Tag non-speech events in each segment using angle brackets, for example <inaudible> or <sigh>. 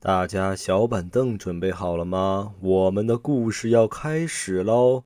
大家小板凳准备好了吗？我们的故事要开始喽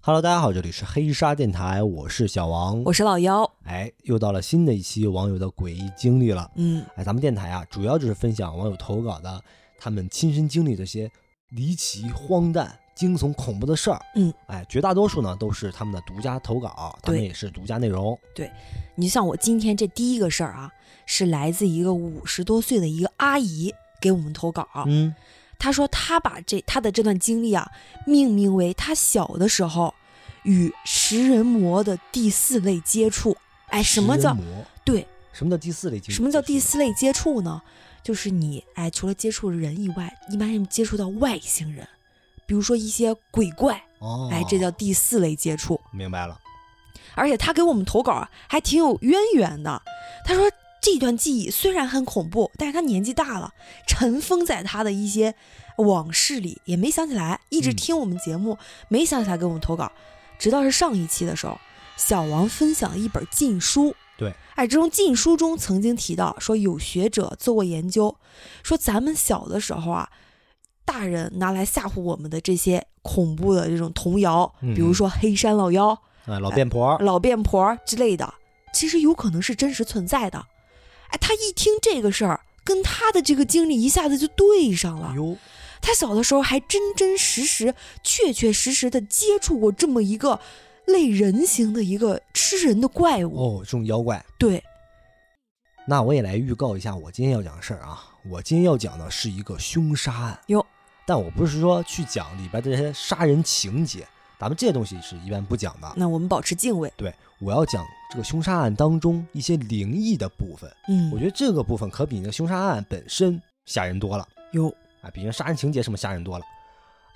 ！Hello，大家好，这里是黑沙电台，我是小王，我是老妖。哎，又到了新的一期网友的诡异经历了。嗯，哎，咱们电台啊，主要就是分享网友投稿的他们亲身经历这些离奇、荒诞、惊悚、恐怖的事儿。嗯，哎，绝大多数呢都是他们的独家投稿，他们也是独家内容。对你像我今天这第一个事儿啊，是来自一个五十多岁的一个阿姨给我们投稿。嗯，她说她把这她的这段经历啊，命名为她小的时候与食人魔的第四类接触。哎，什么叫？对？什么叫第四类接触？什么叫第四类接触呢？就是你哎，除了接触人以外，一般人接触到外星人，比如说一些鬼怪，哦，哎，这叫第四类接触。明白了。而且他给我们投稿啊，还挺有渊源的。他说这段记忆虽然很恐怖，但是他年纪大了，尘封在他的一些往事里，也没想起来。一直嗯听我们节目，没想起来给我们投稿，直到是上一期的时候，小王分享了一本禁书。对，哎，这种禁书中曾经提到说，有学者做过研究，说咱们小的时候啊，大人拿来吓唬我们的这些恐怖的这种童谣，比如嗯说黑山老妖。啊，老变婆，老变婆之类的，其实有可能是真实存在的。哎，他一听这个事儿，跟他的这个经历一下子就对上了。哟，他小的时候还真真实实、确确实实的接触过这么一个类人形的一个吃人的怪物。哦，这种妖怪。对，那我也来预告一下我今天要讲的事儿啊。我今天要讲的是一个凶杀案哟，但我不是说去讲里边的这些杀人情节，咱们这些东西是一般不讲的。那我们保持敬畏。对，我要讲这个凶杀案当中一些灵异的部分。嗯，我觉得这个部分可比那个凶杀案本身吓人多了哟啊，比那杀人情节什么吓人多了。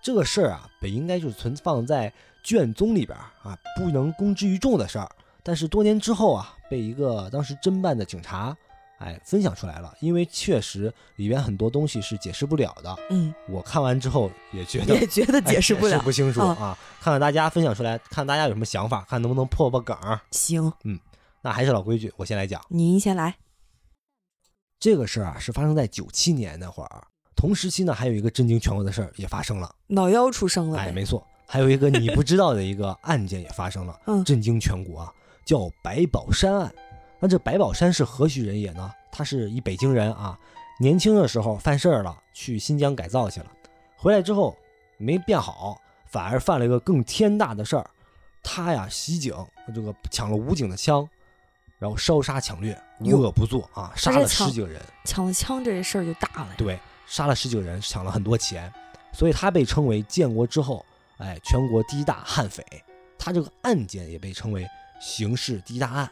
这个事儿啊，本应该就是存放在卷宗里边儿啊，不能公之于众的事儿。但是多年之后啊，被一个当时侦办的警察，哎，分享出来了。因为确实里边很多东西是解释不了的。嗯，我看完之后也觉得 <laughs> 也觉得解释不了。哎不清楚啊啊。看看大家分享出来，看大家有什么想法，看能不能破破梗行，嗯，那还是老规矩，我先来讲。您先来。这个事儿啊，是发生在九七年那会儿。同时期呢，还有一个震惊全国的事儿也发生了。老妖出生了哎，没错，还有一个你不知道的一个案件也发生了，<laughs> 嗯震惊全国啊，叫白宝山案。那这白宝山是何许人也呢？他是一北京人啊，年轻的时候犯事儿了，去新疆改造去了，回来之后没变好，反而犯了一个更天大的事儿。他呀袭警，这个抢了武警的枪，然后烧杀抢掠，无恶不作啊，杀了十几个人。抢了枪这事儿就大了。对，杀了十几个人，抢了很多钱，所以他被称为建国之后，哎，全国第一大悍匪。他这个案件也被称为刑事第一大案。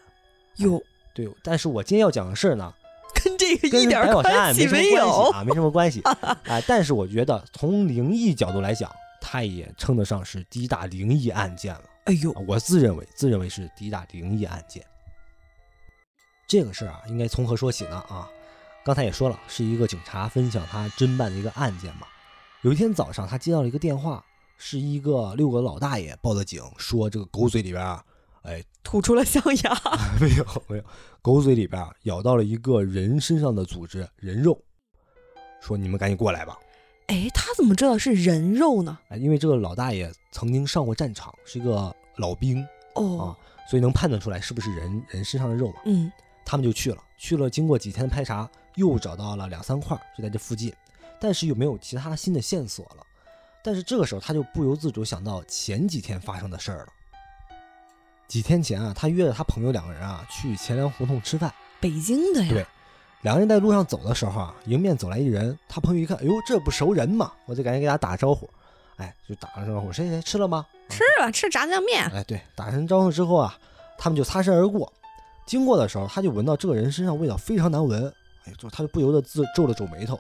哟，对，但是我今天要讲的事儿呢，跟这个跟一点白宝山案系没有。啊，没什么关系。<laughs> 哎，但是我觉得从灵异角度来讲，它也称得上是第一大灵异案件了。哎呦啊，我自认为自认为是第一大灵异案件。这个事儿啊，应该从何说起呢？啊，刚才也说了，是一个警察分享他侦办的一个案件嘛。有一天早上，他接到了一个电话，是一个六个老大爷报的警，说这个狗嘴里边啊，哎，<laughs> 吐出了象牙。没有没有，狗嘴里边啊咬到了一个人身上的组织人肉，说你们赶紧过来吧。哎，他怎么知道是人肉呢？哎，因为这个老大爷曾经上过战场，是一个老兵，哦，所以能判断出来是不是人人身上的肉嘛。嗯，他们就去了，去了，经过几天的排查，又找到了两三块，就在这附近，但是又没有其他新的线索了。但是这个时候，他就不由自主想到前几天发生的事儿了。几天前啊，他约着他朋友两个人啊去钱粮胡同吃饭，北京的呀。对两个人在路上走的时候啊，迎面走来一人，他朋友一看，哎呦，这不熟人吗，我就赶紧给他打个招呼，哎，就打个招呼，谁谁吃了吗？吃了吃炸酱面。哎，对，打声招呼之后啊，他们就擦身而过。经过的时候，他就闻到这个人身上味道非常难闻，哎，就他就不由得自皱了皱眉头，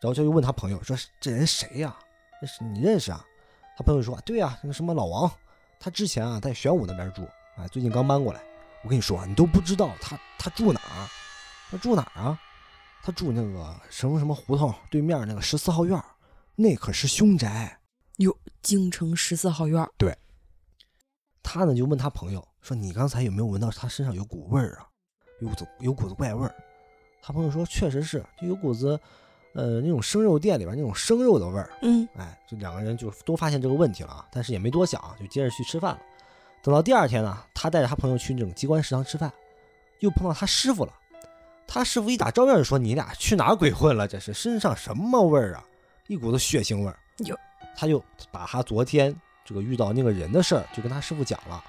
然后就又问他朋友说：“这人谁呀、这是你认识啊？”他朋友说：“对呀、那个什么老王，他之前啊在玄武那边住，哎，最近刚搬过来。我跟你说啊，你都不知道他他住哪儿，他住哪儿啊？他住那个什么什么胡同对面那个十四号院儿，那可是凶宅。哟，京城十四号院对，他呢就问他朋友说：“你刚才有没有闻到他身上有股味儿啊？有股子有股子怪味儿。”他朋友说：“确实是，就有股子，呃，那种生肉店里边那种生肉的味儿。”嗯，哎，这两个人就都发现这个问题了啊，但是也没多想，就接着去吃饭了。等到第二天呢，他带着他朋友去那种机关食堂吃饭，又碰到他师傅了。他师傅一打照面就说：“你俩去哪儿鬼混了？这是身上什么味儿啊？一股子血腥味儿。”哟，他就把他昨天这个遇到那个人的事儿就跟他师傅讲了。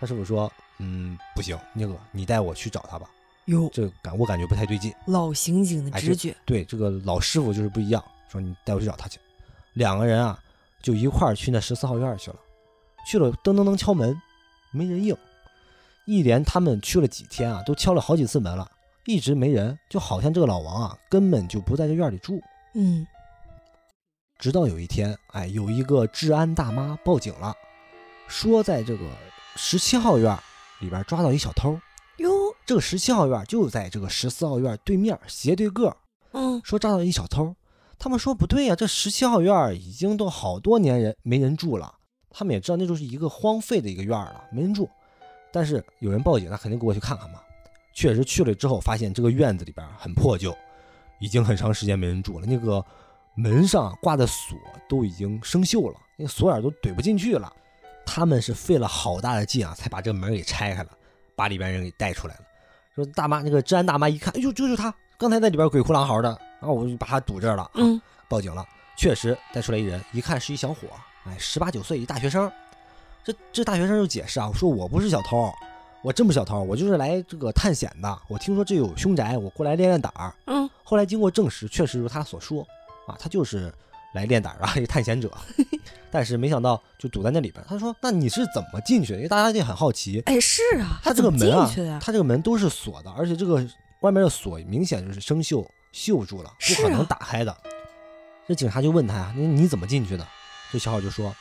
他师傅说：“嗯，不行，那个你带我去找他吧，哟，这感我感觉不太对劲。”老刑警的哎直觉，对，这个老师傅就是不一样，说你带我去找他去。两个人啊，就一块儿去那十四号院去了。去了，噔噔噔敲门，没人应。一连他们去了几天啊，都敲了好几次门了，一直没人，就好像这个老王啊根本就不在这院里住。嗯，直到有一天，哎，有一个治安大妈报警了，说在这个十七号院里边抓到一小偷。哟，这个十七号院就在这个十四号院对面斜对个儿。嗯，说抓到一小偷，他们说不对呀、这十七号院儿已经都好多年人没人住了，他们也知道那就是一个荒废的一个院儿了，没人住。但是有人报警，那肯定过去看看嘛。确实去了之后，发现这个院子里边很破旧，已经很长时间没人住了。那个门上挂的锁都已经生锈了，那个锁眼都怼不进去了。他们是费了好大的劲啊，才把这个门给拆开了，把里边人给带出来了。说大妈，那个治安大妈一看，哎呦，就是他，刚才在里边鬼哭狼嚎的，然后我就把他堵这儿了，嗯，报警了。确实带出来一人，一看是一小伙儿，哎，十八九岁一大学生。这这大学生就解释啊，说我不是小偷，我真不是小偷，我就是来这个探险的。我听说这有凶宅，我过来练练胆儿。嗯，后来经过证实，确实如他所说啊，他就是来练胆儿啊，<laughs> 一个探险者。<laughs> 但是没想到就堵在那里边。他说：“那你是怎么进去的？”因为大家就很好奇，哎，是啊，他这个门啊他这个门都是锁的，而且这个外面的锁明显就是生锈锈住了，不可能啊打开的。这警察就问他呀：“那你怎么进去的？”这小伙就说：“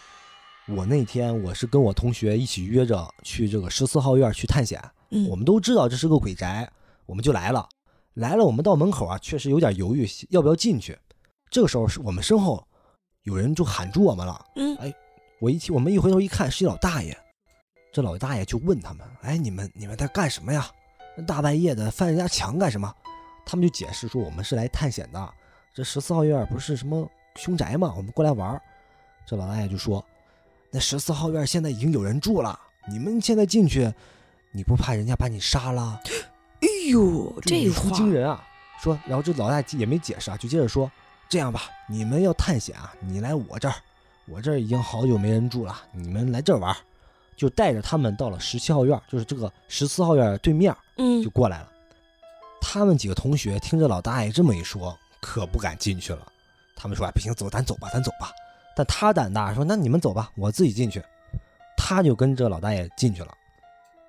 我那天我是跟我同学一起约着去这个十四号院去探险，嗯，我们都知道这是个鬼宅，我们就来了。来了，我们到门口啊，确实有点犹豫，要不要进去。这个时候是我们身后有人就喊住我们了。嗯，哎我一提，我们一回头一看，是一老大爷。这老大爷就问他们：“哎，你们你们在干什么呀？那大半夜的翻人家墙干什么？”他们就解释说：“我们是来探险的。这十四号院不是什么凶宅吗？我们过来玩。”这老大爷就说：“那十四号院现在已经有人住了，你们现在进去，你不怕人家把你杀了？”哎呦，这话惊人啊！说，然后这老大爷也没解释啊，就接着说：“这样吧，你们要探险啊，你来我这儿，我这儿已经好久没人住了，你们来这儿玩。”就带着他们到了十七号院，就是这个十四号院对面嗯就，过来了。他们几个同学听着老大爷这么一说，可不敢进去了。他们说：“哎，不行，走，咱走吧，咱走吧。”但他胆大，说：“那你们走吧，我自己进去。”他就跟这老大爷进去了。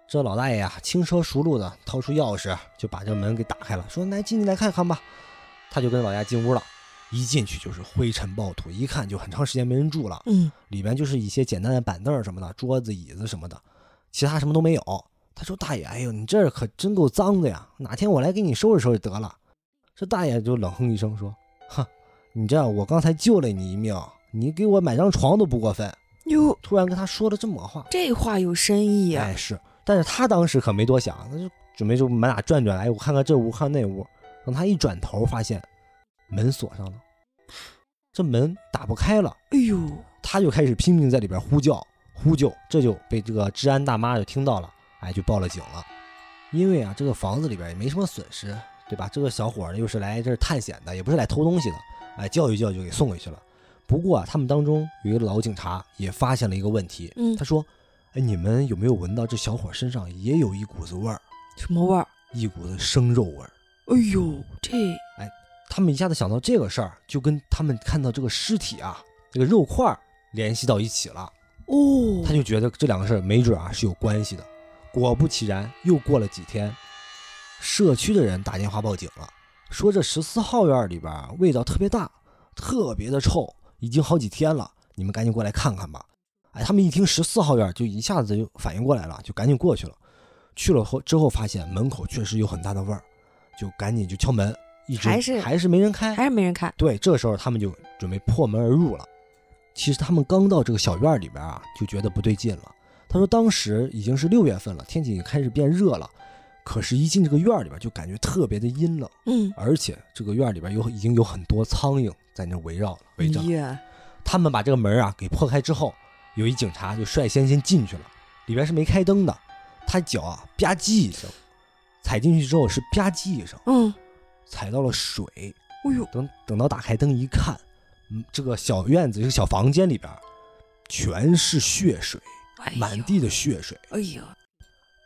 这老大爷呀、轻车熟路的掏出钥匙，就把这门给打开了，说：“来，进去来看看吧。”他就跟老大爷进屋了。一进去就是灰尘暴土，一看就很长时间没人住了。嗯，里边就是一些简单的板凳什么的，桌子、椅子什么的，其他什么都没有。他说：“大爷，哎呦，你这儿可真够脏的呀！哪天我来给你收拾收拾得了。”这大爷就冷哼一声说：“哼，你这样，我刚才救了你一命，你给我买张床都不过分。哟”，突然跟他说了这么个话，这话有深意呀，哎是，但是他当时可没多想，他就准备就满哪转转，哎，我看看这屋，看那屋。等他一转头，发现门锁上了，这门打不开了。哎呦，他就开始拼命在里边呼叫呼救，这就被这个治安大妈就听到了，哎，就报了警了。因为啊，这个房子里边也没什么损失，对吧？这个小伙儿呢又是来这儿探险的，也不是来偷东西的，哎，教育教育就给送回去了。不过啊，他们当中有一个老警察也发现了一个问题，嗯他说：“哎，你们有没有闻到这小伙身上也有一股子味儿，什么味儿？一股子生肉味儿？”哎呦，这他们一下子想到这个事儿，就跟他们看到这个尸体啊，这个肉块儿联系到一起了。哦他，就觉得这两个事儿没准啊是有关系的。果不其然，又过了几天，社区的人打电话报警了，说这十四号院里边啊味道特别大，特别的臭，已经好几天了，你们赶紧过来看看吧。哎，他们一听十四号院，就一下子就反应过来了，就赶紧过去了。去了后之后，发现门口确实有很大的味儿，就赶紧就敲门，一直还是还是没人开。还是没人开。对，这时候他们就准备破门而入了。其实他们刚到这个小院里边啊，就觉得不对劲了。他说当时已经是六月份了，天气已经开始变热了，可是，一进这个院里边就感觉特别的阴冷，嗯，而且这个院里边有已经有很多苍蝇在那围绕了，围着。耶，他们把这个门啊给破开之后，有一警察就率先先进去了，里边是没开灯的，他脚啊吧唧一声，踩进去之后是吧唧一声，嗯，踩到了水。哎呦，等等到打开灯一看，嗯，这个小院子这个小房间里边全是血水，哎满，地的血水。哎呦，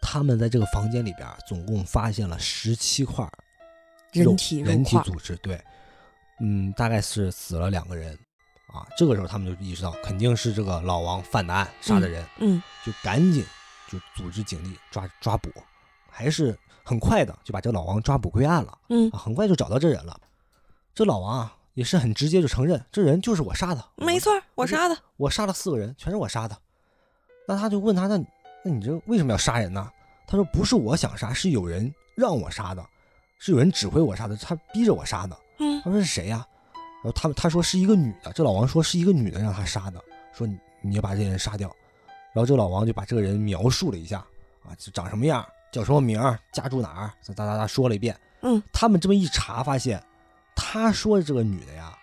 他们在这个房间里边总共发现了十七块肉人体人体，组织，对，嗯，大概是死了两个人啊。这个时候他们就意识到肯定是这个老王犯的案，杀的人，嗯，就赶紧就组织警力抓抓捕，还是很快的就把这个老王抓捕归案了嗯，啊，很快就找到这人了。这老王啊也是很直接就承认，这人就是我杀的，没错，我杀的，我杀了四个人，全是我杀的。那他就问他，那那你这为什么要杀人呢？他说不是我想杀，是有人让我杀的，是有人指挥我杀的，他逼着我杀的。嗯，他说是谁呀、然后他他说是一个女的，这老王说是一个女的让他杀的，说你你要把这人杀掉。然后这老王就把这个人描述了一下啊，就长什么样，叫什么名儿，家住哪儿，哒哒哒说了一遍。嗯，他们这么一查，发现他说的这个女的呀，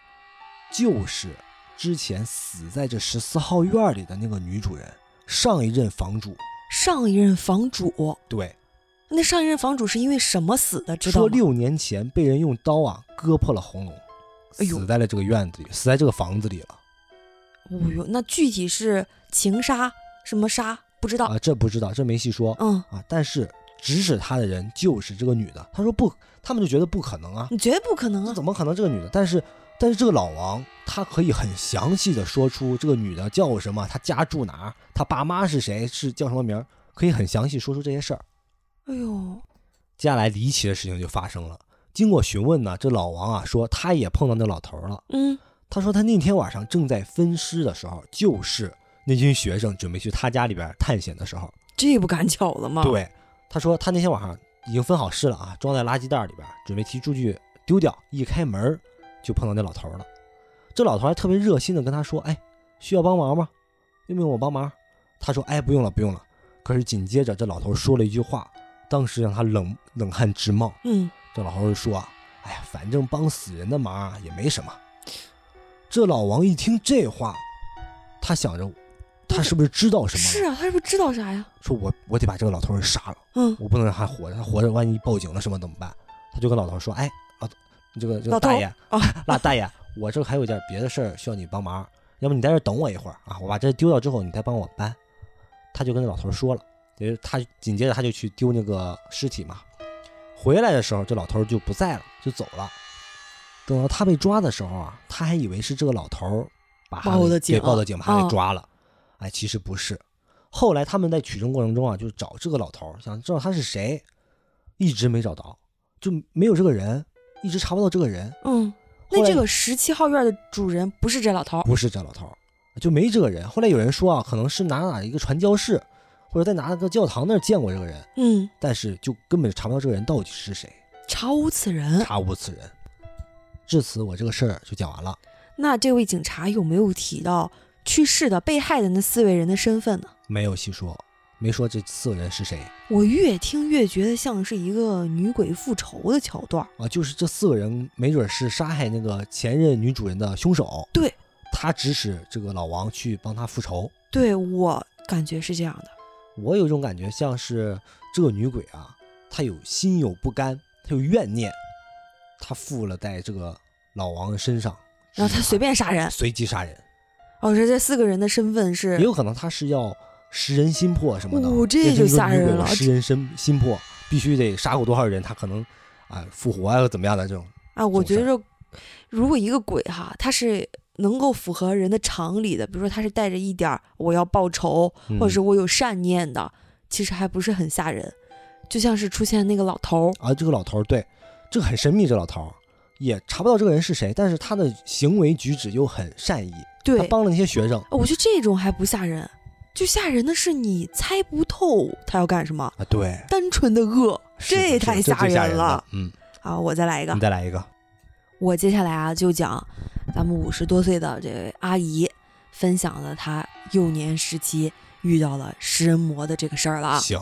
就是之前死在这十四号院里的那个女主人，上一任房主。上一任房主，对，那上一任房主是因为什么死的？知道吗？说六年前被人用刀啊割破了喉咙，哎呦死在了这个院子里，死在这个房子里了。哦呦，那具体是情杀什么杀？不知道。啊，这不知道，这没细说嗯，啊。但是指使他的人就是这个女的。他说不，他们就觉得不可能啊，你绝对不可能啊！怎么可能这个女的？但是但是这个老王他可以很详细的说出这个女的叫什么，她家住哪儿，她爸妈是谁，是叫什么名儿，可以很详细说出这些事儿。哎呦，接下来离奇的事情就发生了。经过询问呢，这老王啊说他也碰到那老头了。嗯，他说他那天晚上正在分尸的时候，就是那群学生准备去他家里边探险的时候。这不赶巧了吗？，对，他说他那天晚上已经分好尸了啊，装在垃圾袋里边，准备提出去丢掉。一开门就碰到那老头了。这老头还特别热心的跟他说：“哎，需要帮忙吗？用不用我帮忙？”他说：“哎，不用了，不用了。”可是紧接着这老头说了一句话，当时让他冷冷汗直冒。嗯，这老头就说啊：“哎呀，反正帮死人的忙啊也没什么。”这老王一听这话，他想着，他是不是知道什么？是啊，他是不是知道啥呀？说我我得把这个老头儿杀了，嗯，我不能让他活着，他活着万一报警了什么怎么办？他就跟老头说：“哎，老这个这个大爷啊，那大爷，我这还有点别的事儿需要你帮忙，要不你在这儿等我一会儿啊，我把这丢掉之后，你再帮我搬。”他就跟那老头说了，也就是他紧接着他就去丢那个尸体嘛。回来的时候，这老头就不在了，就走了。等到他被抓的时候啊，他还以为是这个老头儿把他给报的警把他啊给抓了。哎，其实不是。后来他们在取证过程中啊，就找这个老头儿，想知道他是谁，一直没找到，就没有这个人，一直查不到这个人，嗯，那这个十七号院的主人不是这老头儿？不是这老头儿，就没这个人。后来有人说啊，可能是哪哪一个传教士，或者在哪个教堂那儿见过这个人，嗯，但是就根本查不到这个人到底是谁，查无此人。查无此人。至此，我这个事儿就讲完了。那这位警察有没有提到去世的被害的那四位人的身份呢？没有细说，没说这四个人是谁我越听越觉得像是一个女鬼复仇的桥段。啊，就是这四个人没准是杀害那个前任女主人的凶手。对，他指使这个老王去帮他复仇。对我感觉是这样的。我有一种感觉，像是这个女鬼啊，她有心有不甘，她有怨念，她附了在这个老王的身上，然后她随便杀人。随机杀人，哦，这这四个人的身份是也有可能他是要食人心魄什么的。哦这就吓人了我食人心心魄，必须得杀过多少人，他可能啊复活啊怎么样的这种。啊，我觉得如果一个鬼哈，他是能够符合人的常理的，比如说他是带着一点儿我要报仇，嗯或者是我有善念的，其实还不是很吓人。就像是出现那个老头儿，啊，这个老头儿对，这个很神秘，这老头儿也查不到这个人是谁，但是他的行为举止又很善意，对他，帮了那些学生我觉得这种还不吓人，就吓人的是你猜不透他要干什么，啊，对，单纯的恶，这太吓人了了。。嗯，好，我再来一个你，再来一个，我接下来啊就讲咱们五十多岁的这位阿姨分享了她幼年时期遇到了食人魔的这个事儿了啊。行，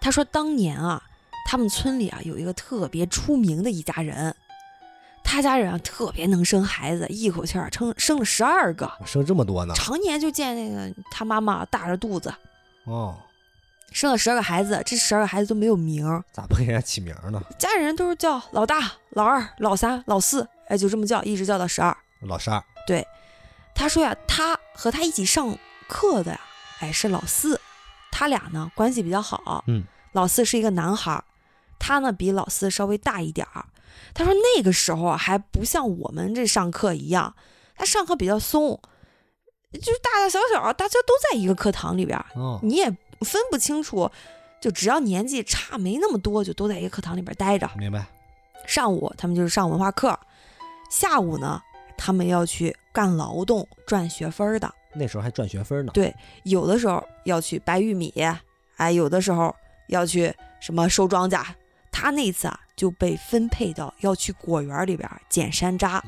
她说当年啊，他们村里啊有一个特别出名的一家人，他家人啊特别能生孩子，一口气儿生生了十二个，生这么多呢？常年就见那个他妈妈大着肚子，哦，生了十二个孩子，这十二个孩子都没有名儿，咋不给人家起名呢？家里人都是叫老大、老二、老三、老四，哎，就这么叫，一直叫到十二。老十二，对他说呀，他和他一起上课的呀，哎，是老四，他俩呢关系比较好。嗯，老四是一个男孩儿，他呢比老四稍微大一点儿。他说那个时候啊，还不像我们这上课一样，他上课比较松，就是大大小小大家都在一个课堂里边你也分不清楚，就只要年纪差没那么多，就都在一个课堂里边待着。明白。上午他们就是上文化课，下午呢他们要去干劳动赚学分儿的。那时候还赚学分呢。对，有的时候要去掰玉米，哎，有的时候要去什么收庄稼。他那次啊就被分配到要去果园里边捡山楂。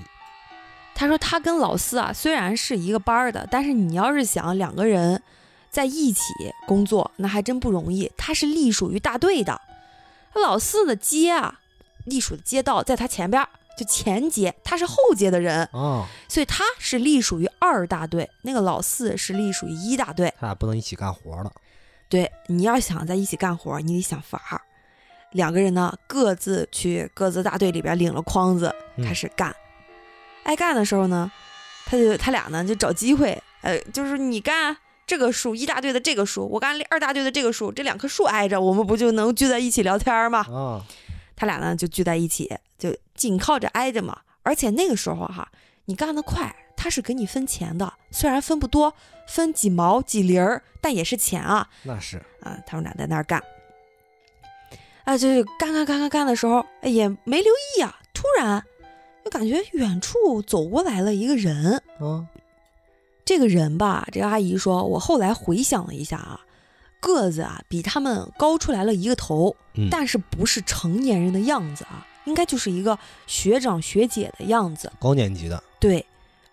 他说他跟老四啊虽然是一个班儿的，但是你要是想两个人在一起工作，那还真不容易。他是隶属于大队的，老四的街啊，隶属的街道在他前边儿，就前街，他是后街的人。哦，所以他是隶属于二大队，那个老四是隶属于一大队。他俩不能一起干活了。对，你要想在一起干活，你得想法儿。两个人呢，各自去各自大队里边领了筐子，嗯开始干。挨干的时候呢，他就他俩呢就找机会，呃，就是你干这个树一大队的这个树，我干二大队的这个树，这两棵树挨着，我们不就能聚在一起聊天吗？啊，他俩呢就聚在一起，就紧靠着挨着嘛。而且那个时候哈，你干得快，他是给你分钱的，虽然分不多，分几毛几厘儿，但也是钱啊那是。啊！他们俩在那儿干，啊，就是干干干干干的时候，哎也没留意啊，突然就感觉远处走过来了一个人。啊，这个人吧，这个阿姨说，我后来回想了一下啊，个子啊比他们高出来了一个头，嗯但是不是成年人的样子啊，应该就是一个学长学姐的样子。高年级的。对，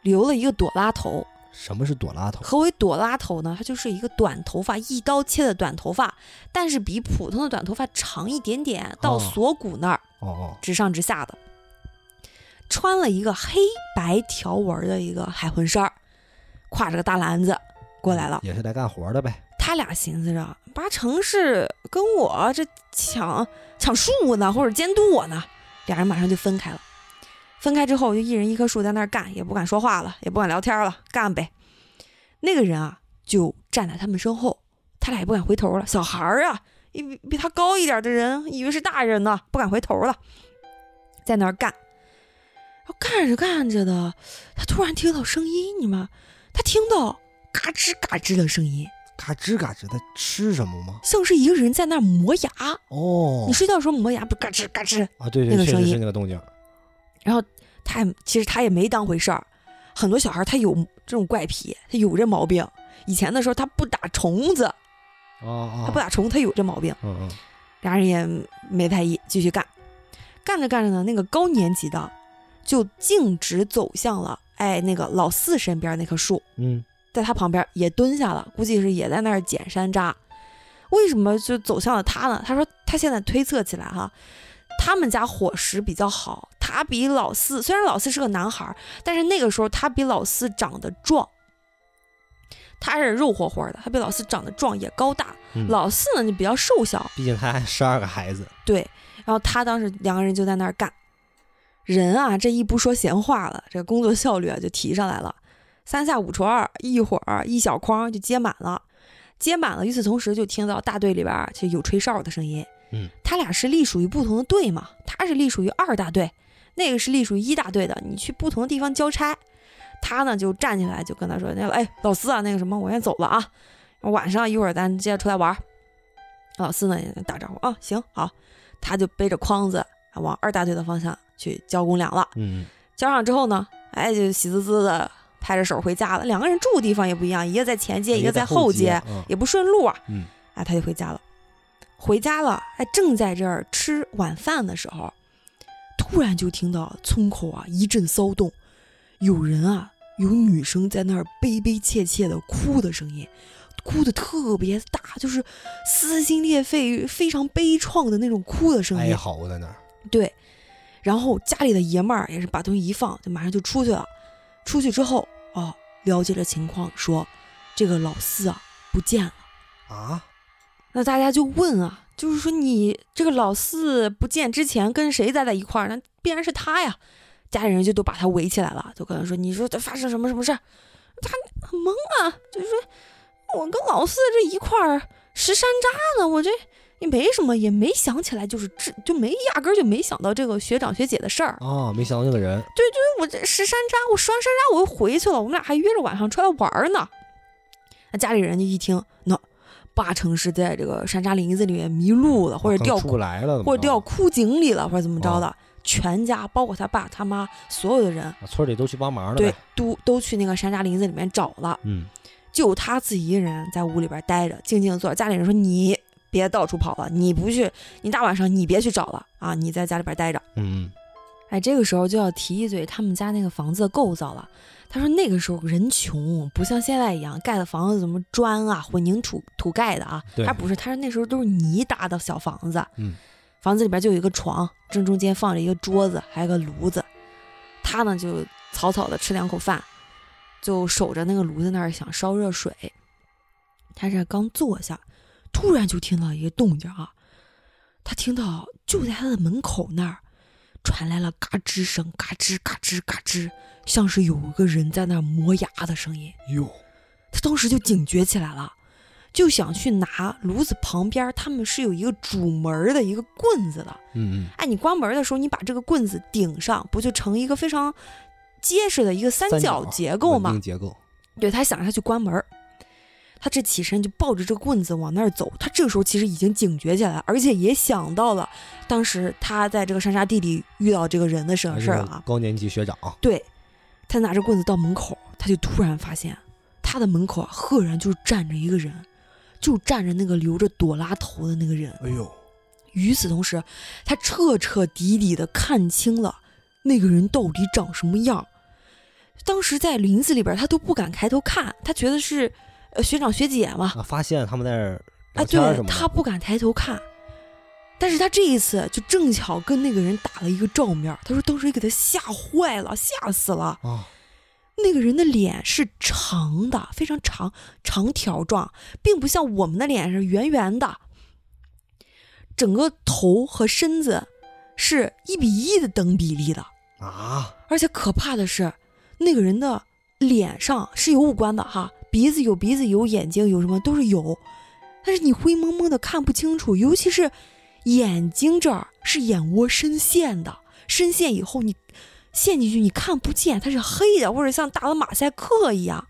留了一个朵拉头。什么是朵拉头？何为朵拉头呢？它就是一个短头发，一刀切的短头发，但是比普通的短头发长一点点，到哦锁骨那儿，哦哦，直上直下的。穿了一个黑白条纹的一个海魂衫儿，挎着个大篮子过来了。也是来干活的呗。他俩寻思着，八成是跟我这抢抢树呢，或者监督我呢。俩人马上就分开了。分开之后，就一人一棵树在那儿干，也不敢说话了，也不敢聊天了，干呗。那个人啊，就站在他们身后，他俩也不敢回头了。小孩儿啊，比比他高一点的人，以为是大人呢，不敢回头了，在那儿干。然后干着干着的，他突然听到声音，你们，他听到嘎吱嘎吱的声音。嘎吱嘎吱的吃什么吗？像是一个人在那儿磨牙。哦你，睡觉的时候磨牙不嘎吱嘎吱？啊，对对，确实那个声音是那个动静。然后他也其实他也没当回事儿。很多小孩他有这种怪癖，他有这毛病。以前的时候他不打虫子，哦哦，他不打虫，他有这毛病。嗯嗯，俩人也没在意，继续干。干着干着呢，那个高年级的就径直走向了哎那个老四身边那棵树，嗯，在他旁边也蹲下了，估计是也在那儿捡山楂。为什么就走向了他呢？他说他现在推测起来哈，他们家伙食比较好，他比老四虽然老四是个男孩儿，但是那个时候他比老四长得壮，他是肉乎乎的，他比老四长得壮也高大，嗯老四呢就比较瘦小，毕竟他还十二个孩子。对，然后他当时两个人就在那儿干，人啊这一不说闲话了，这个工作效率啊就提上来了，三下五除二，一会儿一小筐就接满了，接满了。与此同时，就听到大队里边儿就有吹哨的声音。嗯，他俩是隶属于不同的队嘛，他是隶属于二大队，那个是隶属于一大队的。你去不同的地方交差，他呢就站起来就跟他说：“那个哎，老四啊，那个什么，我先走了啊，<laughs> 晚上一会儿咱接着出来玩儿。”老四呢也打招呼啊，行好，他就背着筐子啊往二大队的方向去交公粮了。嗯，交上之后呢，哎，就喜滋滋的拍着手回家了。两个人住的地方也不一样，一个在前街，一个在后街，嗯也不顺路啊。嗯，哎，他就回家了。回家了，哎，正在这儿吃晚饭的时候，突然就听到村口啊一阵骚动，有人啊，有女生在那儿悲悲切切的哭的声音，哭的特别大，就是撕心裂肺、非常悲怆的那种哭的声音。哀嚎在那儿。对，然后家里的爷们儿也是把东西一放，就马上就出去了。出去之后，哦，了解了情况，说这个老四啊不见了。啊，那大家就问啊，就是说你这个老四不见之前跟谁待在一块儿？那必然是他呀。家里人就都把他围起来了，就跟他说：“你说这发生什么什么事儿？”他很懵啊，就是说我跟老四这一块儿拾山楂呢，我这也没什么，也没想起来，就是这就没压根儿就没想到这个学长学姐的事儿。哦，没想到那个人。对就是，我这拾山楂，我拾完山楂我又回去了，我们俩还约着晚上出来玩儿呢。那家里人就一听，那八成是在这个山楂林子里面迷路了，或者掉刚出不来了，或者掉枯井里了，或者怎么着的，哦全家包括他爸他妈所有的人，啊村里都去帮忙了对。，都都去那个山楂林子里面找了，嗯，就他自己一个人在屋里边待着，静静地坐着。家里人说你别到处跑了，你不去，你大晚上你别去找了啊，你在家里边待着。嗯哎，这个时候就要提一嘴他们家那个房子的构造了。他说那个时候人穷，不像现在一样盖的房子怎么砖啊、混凝土土盖的啊，他不是，他说那时候都是泥搭的小房子。嗯，房子里边就有一个床，正中间放着一个桌子，还有个炉子。他呢就草草的吃两口饭，就守着那个炉子那儿想烧热水。他这刚坐下，突然就听到一个动静啊，他听到就在他的门口那儿传来了嘎吱声，嘎吱嘎吱嘎吱，像是有一个人在那儿磨牙的声音。哟，他当时就警觉起来了，就想去拿炉子旁边，他们是有一个主门的一个棍子的。嗯哎，你关门的时候，你把这个棍子顶上，不就成一个非常结实的一个三三角角结构吗？结构。对他想着他去关门儿，他这起身就抱着这个棍子往那儿走。他这个时候其实已经警觉起来，而且也想到了当时他在这个山沙地里遇到这个人的事儿啊。高年级学长。对，他拿着棍子到门口，他就突然发现他的门口啊，赫然就站着一个人，就站着那个留着朵拉头的那个人。哎呦，与此同时，他彻彻底底的看清了那个人到底长什么样。当时在林子里边，他都不敢抬头看，他觉得是呃学长学姐嘛，啊，发现他们在那儿啊，对。他不敢抬头看。但是他这一次就正巧跟那个人打了一个照面，他说当时给他吓坏了，吓死了。啊，那个人的脸是长的，非常长，长条状，并不像我们的脸是圆圆的。整个头和身子是一比一的等比例的，啊，而且可怕的是，那个人的脸上是有五官的哈，鼻子有鼻子，有眼睛，有什么都是有，但是你灰蒙蒙的看不清楚，尤其是眼睛这儿是眼窝深陷的，深陷以后你陷进去你看不见，它是黑的，或者像打了马赛克一样。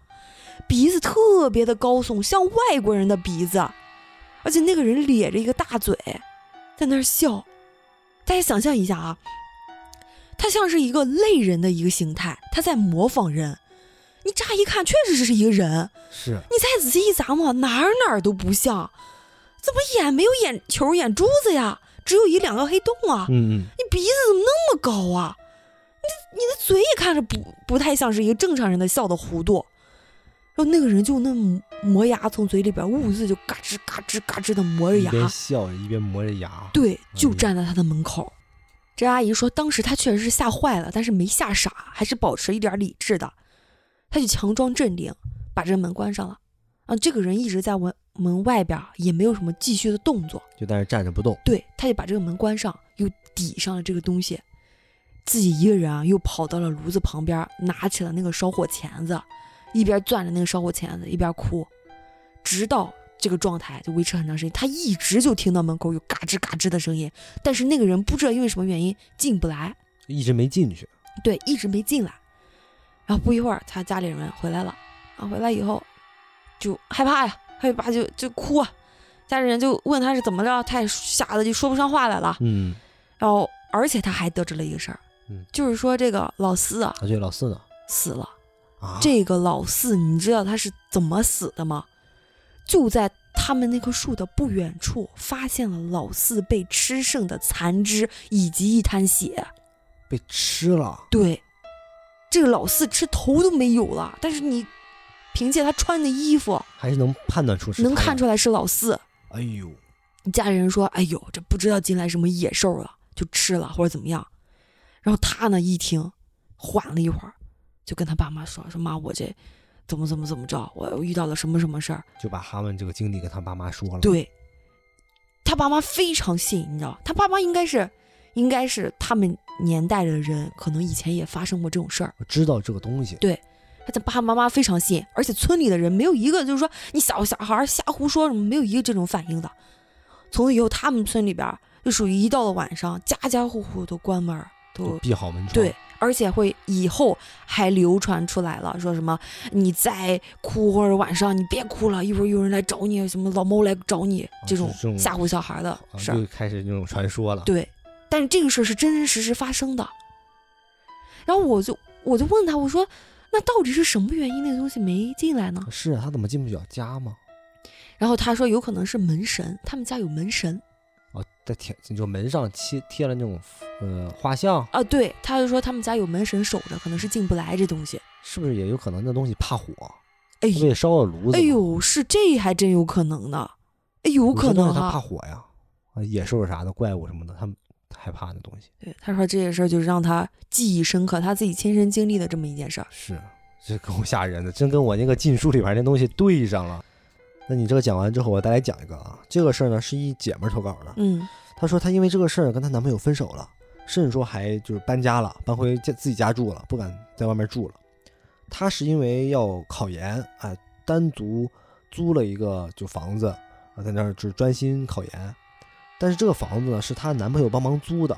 鼻子特别的高耸，像外国人的鼻子，而且那个人咧着一个大嘴，在那儿笑。大家想象一下啊，他像是一个类人的一个形态，他在模仿人。你乍一看确实是一个人，是你再仔细一琢磨，哪儿哪儿都不像，怎么眼没有眼球、眼珠子呀？只有一两个黑洞啊！嗯嗯，你鼻子怎么那么高啊？你你的嘴也看着不不太像是一个正常人的笑的弧度。然后那个人就那么磨牙，从嘴里边兀自就嘎吱嘎吱嘎吱的磨着一边牙，笑着一边磨着牙。对，就嗯站在他的门口。这阿姨说，当时她确实是吓坏了，但是没吓傻，还是保持一点理智的。她就强装镇定，把这个门关上了。啊，这个人一直在门门外边，也没有什么继续的动作。就在那站着不动。对，他就把这个门关上，又抵上了这个东西，自己一个人啊，又跑到了炉子旁边，拿起了那个烧火钳子，一边攥着那个烧火钳子，一边哭，直到这个状态就维持很长时间。他一直就听到门口有嘎吱嘎吱的声音，但是那个人不知道因为什么原因进不来，一直没进去。对，一直没进来。然后不一会儿，他家里人回来了，啊，回来以后就害怕呀，害怕就就哭啊。家里人就问他是怎么了，他也吓得就说不上话来了。嗯，然后，而且他还得知了一个事儿，嗯就是说这个老四啊啊，对，老四呢？死了。啊，这个老四，你知道他是怎么死的吗？就在他们那棵树的不远处，发现了老四被吃剩的残肢以及一滩血。被吃了。对，这个老四吃头都没有了，但是你凭借他穿的衣服，还是能判断出是能看出来是老四。哎呦，家里人说：“哎呦，这不知道进来什么野兽了，就吃了或者怎么样。”然后他呢一听，缓了一会儿，就跟他爸妈说：“说妈，我这怎么怎么怎么着，我我遇到了什么什么事儿。就把他们这个经历跟他爸妈说了。，对，他爸妈非常信，你知道，他爸妈应该是，应该是他们年代的人，可能以前也发生过这种事儿。我知道这个东西。对他的爸爸妈妈非常信，而且村里的人没有一个就是说你小小孩儿瞎胡说什么，没有一个这种反应的。从此以后，他们村里边儿就属于一到了晚上，家家户户都关门儿，都闭好门窗。对，而且会以后还流传出来了，说什么你再哭或者晚上你别哭了，一会儿有人来找你，什么老猫来找你，这种吓唬小孩的啊，事儿。就开始那种传说了。对，但是这个事儿是真真实实发生的。然后我就我就问他，我说那到底是什么原因那个东西没进来呢？是啊，他怎么进不了家吗？然后他说有可能是门神，他们家有门神哦，在贴就门上贴贴了那种呃画像，啊。对，他就说他们家有门神守着，可能是进不来这东西。是不是也有可能那东西怕火，哎呦，烧了炉子？哎，呦，是这还真有可能呢。哎，有可能他怕。火呀，啊，野兽啥的、怪物什么的，他们害怕的东西。对，他说这件事儿就是让他记忆深刻，他自己亲身经历的这么一件事儿。是，这够吓人的，真跟我那个禁书里边那东西对上了。那你这个讲完之后，我再来讲一个啊，这个事儿呢是一姐们儿投稿的，嗯她说她因为这个事儿跟她男朋友分手了，甚至说还就是搬家了，搬回家自己家住了，不敢在外面住了。她是因为要考研，哎，单独租了一个就房子啊，在那儿就是专心考研。但是这个房子呢是她男朋友帮忙租的，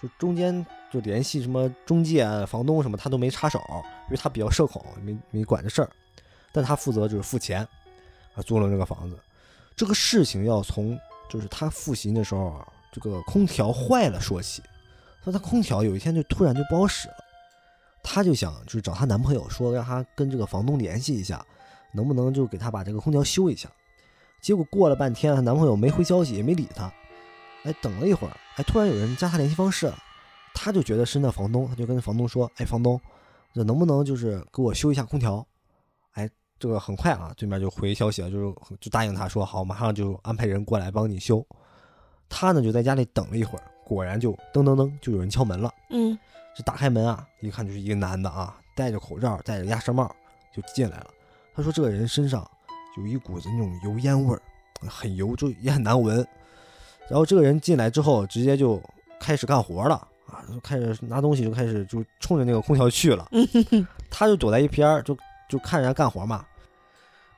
就中间就联系什么中介啊、房东什么，她都没插手，因为她比较社恐，没没管这事儿。但她负责就是付钱，啊，租了这个房子。这个事情要从就是她复习的时候，这个空调坏了说起。说她空调有一天就突然就不好使了，她就想就是找她男朋友说让她跟这个房东联系一下，能不能就给她把这个空调修一下。结果过了半天，她男朋友没回消息，也没理她。哎，等了一会儿，哎，突然有人加他联系方式了，她就觉得是那房东，他就跟房东说：“哎，房东，这能不能就是给我修一下空调？”哎，这个很快啊，对面就回消息了，就是就答应他说好，马上就安排人过来帮你修。他呢就在家里等了一会儿，果然就噔噔噔就有人敲门了。嗯这打开门啊，一看就是一个男的啊，戴着口罩，戴着鸭舌帽就进来了。他说这个人身上有一股子那种油烟味儿，很油，就也很难闻。然后这个人进来之后，直接就开始干活了啊，就开始拿东西，就开始就冲着那个空调去了。<laughs> 他就躲在一边，就就看人家干活嘛。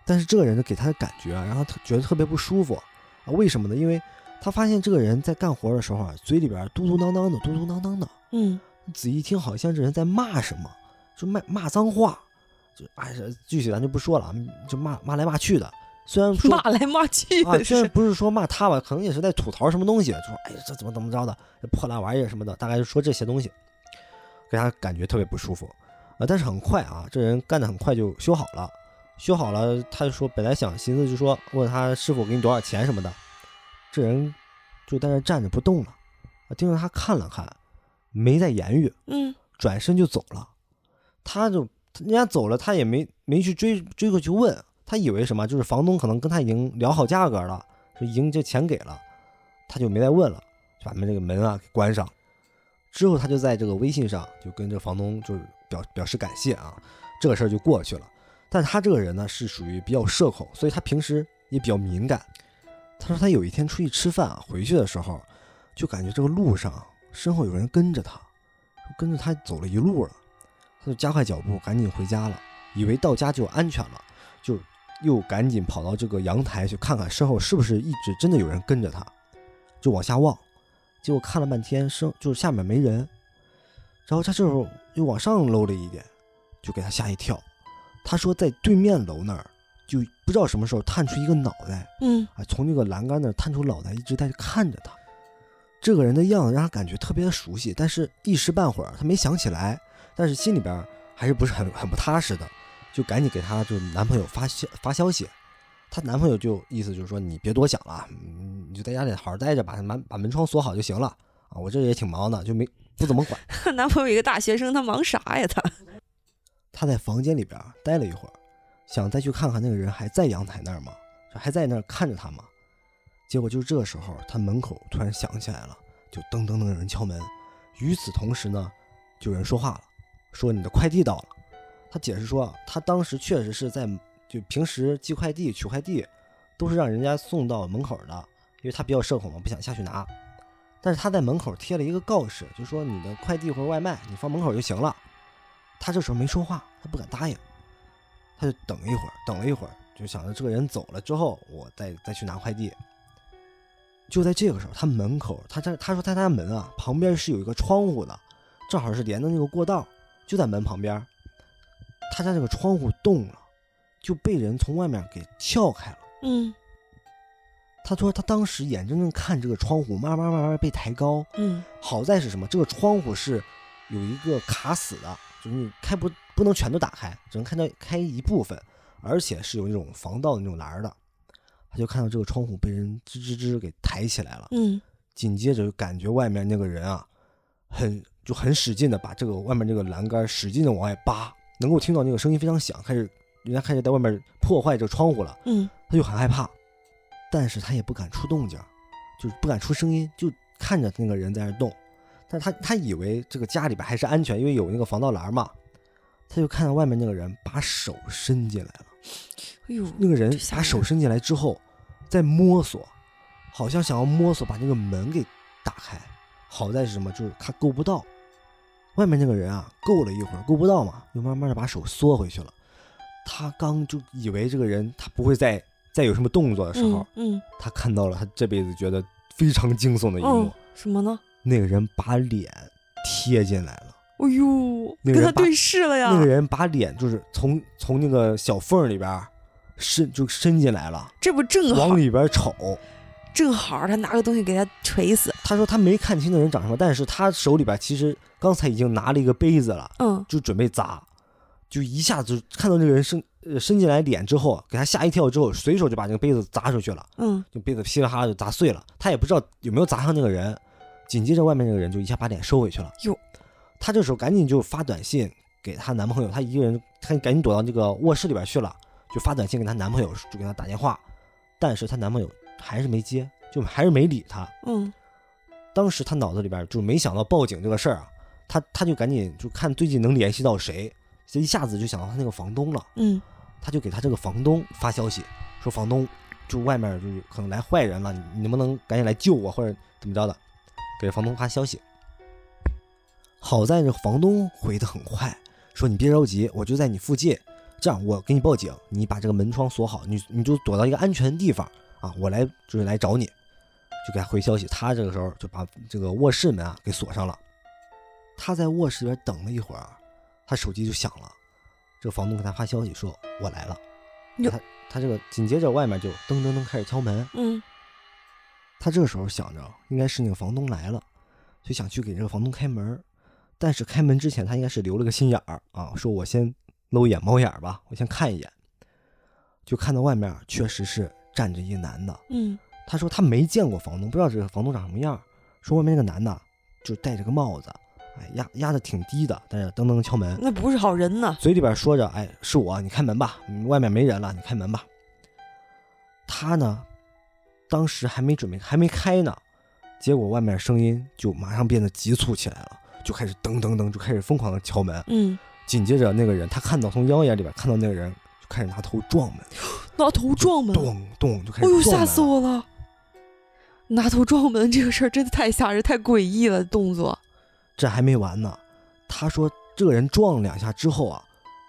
但是这个人呢，给他的感觉啊，让他特觉得特别不舒服啊。为什么呢？因为他发现这个人在干活的时候啊，嘴里边嘟嘟囔囔的，嘟嘟囔囔的。嗯仔细一听，好像这人在骂什么，就骂骂脏话，就哎，这具体咱就不说了，就骂骂来骂去的。虽然说骂来骂去啊，虽然不是说骂他吧，可能也是在吐槽什么东西，就说哎这怎么怎么着的，这破烂玩意儿什么的，大概就说这些东西，给他感觉特别不舒服啊。但是很快啊，这人干的很快就修好了，修好了，他就说本来想寻思就说问他师傅给你多少钱什么的，这人就在那站着不动了，啊，盯着他看了看，没再言语，嗯转身就走了。他就人家走了，他也没没去追追过去问，他以为什么就是房东可能跟他已经聊好价格了，已经这钱给了，他就没再问了，就把门这个门啊给关上。之后他就在这个微信上就跟这个房东就是表表示感谢啊，这个事儿就过去了。但他这个人呢是属于比较社恐，所以他平时也比较敏感。他说他有一天出去吃饭啊，回去的时候就感觉这个路上身后有人跟着他，跟着他走了一路了，他就加快脚步赶紧回家了，以为到家就安全了，就又赶紧跑到这个阳台去看看身后是不是一直真的有人跟着他，就往下望，结果看了半天身就是下面没人，然后他这时候又往上搂了一点，就给他吓一跳。他说在对面楼那儿就不知道什么时候探出一个脑袋，嗯啊，从那个栏杆那儿探出脑袋，一直在看着他。这个人的样子让他感觉特别的熟悉，但是一时半会儿他没想起来，但是心里边还是不是很很不踏实的，就赶紧给她就男朋友发消发消息。她男朋友就意思就是说你别多想了，嗯，你就在家里好好待着，把门把门窗锁好就行了啊。我这也挺忙的，就没不怎么管。<laughs> 男朋友一个大学生，他忙啥呀他？他在房间里边待了一会儿，想再去看看那个人还在阳台那儿吗？还在那儿看着他吗？结果就是这个时候，他门口突然响起来了，就噔噔噔有人敲门。与此同时呢，就有人说话了，说你的快递到了。他解释说，他当时确实是在就平时寄快递、取快递，都是让人家送到门口的，因为他比较社恐嘛，不想下去拿。但是他在门口贴了一个告示，就说你的快递或者外卖你放门口就行了。他这时候没说话，他不敢答应，他就等一会儿，等了一会儿，就想着这个人走了之后，我再再去拿快递。就在这个时候，他门口，他他他说他家门啊旁边是有一个窗户的，正好是连的那个过道，就在门旁边。他家这个窗户动了，就被人从外面给撬开了。嗯他说他当时眼睁睁看这个窗户慢慢慢慢被抬高，嗯好在是什么？这个窗户是有一个卡死的，就是你开不不能全都打开，只能看到开一部分，而且是有那种防盗的那种栏的。他就看到这个窗户被人吱吱吱给抬起来了，嗯紧接着就感觉外面那个人啊，很就很使劲的把这个外面这个栏杆使劲的往外扒，能够听到那个声音非常响，开始人家开始在外面破坏这个窗户了，嗯他就很害怕，但是他也不敢出动静，就是不敢出声音，就看着那个人在那动。但他他以为这个家里边还是安全，因为有那个防盗栏嘛。他就看到外面那个人把手伸进来了，哎呦，那个人把手伸进来之后，在摸索，好像想要摸索把那个门给打开。好在是什么？就是他够不到。外面那个人啊，够了一会儿，够不到嘛，又慢慢的把手缩回去了。他刚就以为这个人他不会再再有什么动作的时候，嗯他看到了他这辈子觉得非常惊悚的一幕，嗯，什么呢？那个人把脸贴进来了。哎呦，那个人跟他对视了呀！那个人把脸就是从从那个小缝里边伸就伸进来了，这不正好往里边瞅。正好他拿个东西给他锤死。他说他没看清那人长什么，但是他手里边其实刚才已经拿了一个杯子了，嗯就准备砸，就一下子看到那个人伸呃伸进来脸之后，给他吓一跳之后，随手就把那个杯子砸出去了，嗯就杯子噼里啪啦就砸碎了。他也不知道有没有砸上那个人，紧接着外面那个人就一下把脸收回去了。哟，他这时候赶紧就发短信给她男朋友，她一个人，她赶紧躲到那个卧室里边去了，就发短信给她男朋友，就给她打电话，但是她男朋友还是没接，就还是没理他。嗯当时他脑子里边就没想到报警这个事儿啊，他他就赶紧就看最近能联系到谁，这一下子就想到他那个房东了，嗯他就给他这个房东发消息，说房东就外面就是可能来坏人了，你你能不能赶紧来救我或者怎么着的，给房东发消息。好在这房东回的很快，说你别着急，我就在你附近，这样我给你报警，你把这个门窗锁好，你你就躲到一个安全的地方啊，我来就是来找你，就给他回消息。他这个时候就把这个卧室门啊给锁上了。他在卧室里边等了一会儿，他手机就响了，这个房东给他发消息说我来了。他他这个紧接着外面就噔噔噔开始敲门，嗯他这个时候想着应该是那个房东来了，就想去给这个房东开门。但是开门之前，他应该是留了个心眼儿啊，说我先搂一眼猫眼儿吧，我先看一眼。就看到外面确实是站着一个男的，嗯他说他没见过房东，不知道这个房东长什么样。说外面那个男的就戴着个帽子，哎压压的挺低的，但是噔噔敲门，那不是好人呢。嘴里边说着：“哎，是我，你开门吧，嗯外面没人了，你开门吧。”他呢，当时还没准备，还没开呢，结果外面声音就马上变得急促起来了，就开始噔噔噔，就开始疯狂的敲门。嗯，紧接着那个人，他看到从妖眼里边看到那个人，就开始拿头撞门，<gasps> 拿头撞门，咚咚就开哎呦，始撞门。吓死我了！拿头撞门这个事儿真的太吓人、太诡异了，动作。这还没完呢，他说这个人撞了两下之后啊，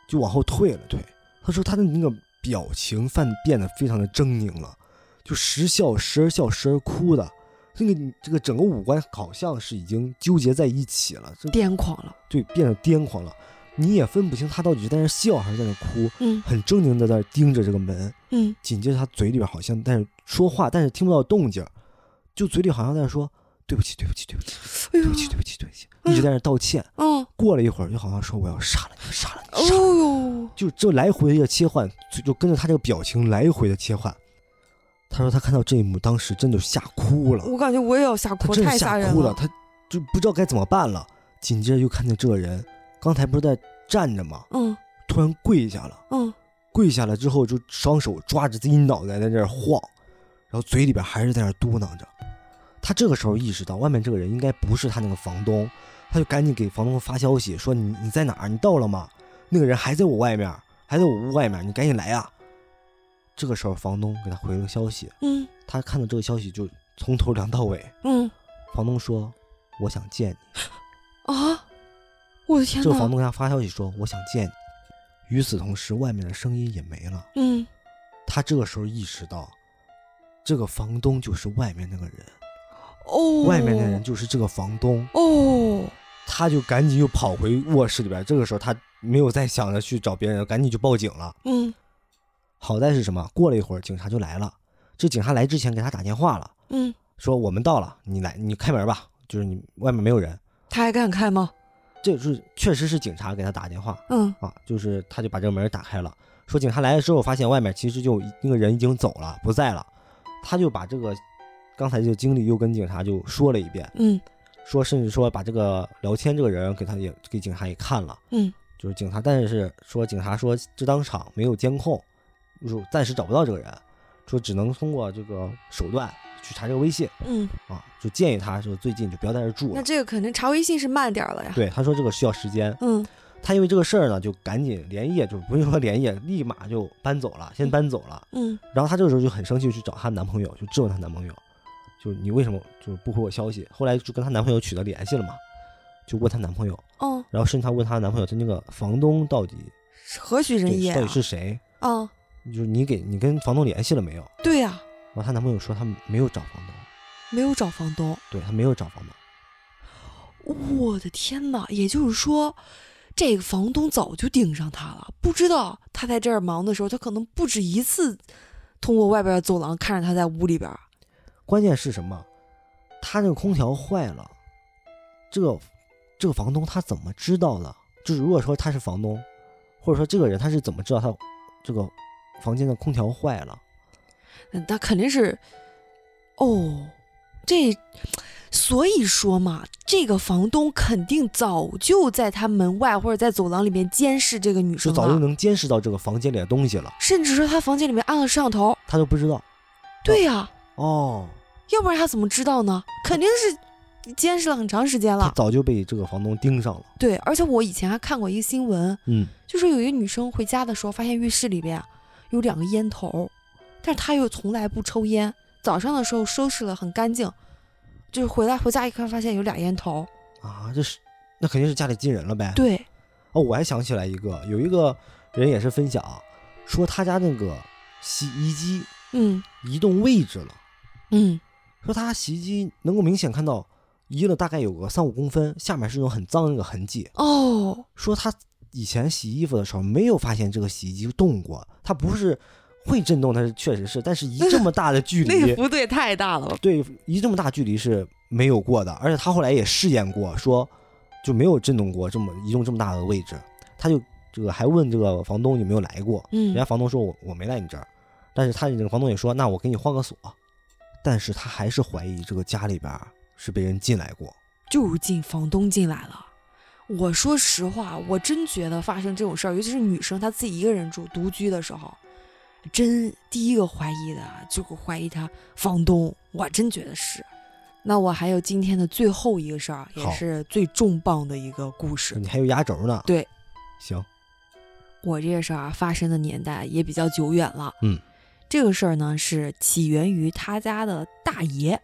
就往后退了退。他说他的那个表情犯变得非常的狰狞了，就时笑时而笑时而哭的，那个这个整个五官好像是已经纠结在一起了，癫狂了。对变得癫狂了。你也分不清他到底是在那笑还是在那哭，嗯很狰狞的在那盯着这个门。嗯，紧接着他嘴里边好像但是说话，但是听不到动静，就嘴里好像在说对不起对不起对不起对不，起对不起对不起，一直在那道歉。嗯，过了一会儿，就好像说我要杀了你，杀了你，杀了你，就这来回的切换，就就跟着他这个表情来回的切换。他说他看到这一幕，当时真的吓哭了，我感觉我也要吓哭，太吓人吓哭了，他就不知道该怎么办了。紧接着又看见这个人，刚才不是在站着吗？嗯，突然跪下了，嗯，跪下来之后就双手抓着自己脑袋在那儿晃，然后嘴里边还是在那嘟囔着。他这个时候意识到外面这个人应该不是他那个房东，他就赶紧给房东发消息说：“你你在哪儿？你到了吗？那个人还在我外面，还在我屋外面，你赶紧来啊！”这个时候房东给他回了个消息，嗯他看到这个消息就从头凉到尾。嗯房东说：“我想见你。”啊！我的天这个房！东给他发消息说：“我想见你。”与此同时，外面的声音也没了。嗯，他这个时候意识到，这个房东就是外面那个人，哦，外面的人就是这个房东。哦，他就赶紧又跑回卧室里边。这个时候他没有再想着去找别人，赶紧就报警了。嗯好在是什么？过了一会儿，警察就来了。这警察来之前给他打电话了，嗯，说我们到了，你来，你开门吧。就是你外面没有人。他还敢开吗？这是确实是警察给他打电话嗯啊，就是他就把这个门打开了，说警察来了之后，发现外面其实就那个人已经走了，不在了。他就把这个刚才这个经历又跟警察就说了一遍，嗯说甚至说把这个聊天这个人给他也给警察也看了。嗯就是警察，但是说警察说这当场没有监控，就是暂时找不到这个人，说只能通过这个手段去查这个微信嗯，啊，就建议他说最近就不要在这住了。那这个肯定查微信是慢点了呀。对，他说这个需要时间，嗯他因为这个事儿呢，就赶紧连夜就不是说连夜，立马就搬走了，先搬走了。嗯然后她这个时候就很生气，去找她男朋友，就质问她男朋友，就是你为什么就是不回我消息？后来就跟她男朋友取得联系了嘛，就问她男朋友，哦，然后甚至她问她男朋友，她那个房东到底何许人也、啊？到底是谁？啊？就是你给你跟房东联系了没有？对呀、然后她男朋友说他没有找房东，没有找房东。对他没有找房东。我的天哪！也就是说，这个房东早就盯上他了，不知道他在这儿忙的时候，他可能不止一次通过外边的走廊看着他在屋里边儿。关键是什么？他这个空调坏了，这个这个房东他怎么知道的？就是如果说他是房东，或者说这个人他是怎么知道他这个房间的空调坏了？那他肯定是，哦，这，所以说嘛，这个房东肯定早就在他门外或者在走廊里面监视这个女生了，早就能监视到这个房间里的东西了，甚至说他房间里面安了摄像头。他都不知道。对呀、哦，要不然他怎么知道呢？肯定是监视了很长时间了。他早就被这个房东盯上了。对，而且我以前还看过一个新闻，嗯，就是有一个女生回家的时候，发现浴室里边啊有两个烟头，但是他又从来不抽烟。早上的时候收拾了很干净，就是回来回家一看，发现有俩烟头。啊，这是那肯定是家里进人了呗。对，哦，我还想起来一个，有一个人也是分享，说他家那个洗衣机嗯移动位置了。嗯说他洗衣机能够明显看到移了大概有个三五公分，下面是那种很脏的那个痕迹。哦，说他以前洗衣服的时候没有发现这个洗衣机动过，他不是会震动，它是确实是，但是移这么大的距离，<laughs> 那个幅度也太大了吧？对，移这么大距离是没有过的。而且他后来也试验过，说就没有震动过这么移动这么大的位置。他就这个还问这个房东有没有来过，人家嗯，房东说我我没来你这儿，但是他这个房东也说那我给你换个锁，但是他还是怀疑这个家里边儿是被人进来过。就进房东进来了。我说实话，我真觉得发生这种事儿，尤其是女生她自己一个人住独居的时候，真第一个怀疑的就是怀疑他房东，我真觉得是。那我还有今天的最后一个事儿，也是最重磅的一个故事。你还有压轴呢？对，行，我这个事儿啊，发生的年代也比较久远了。嗯，这个事儿呢是起源于他家的大爷，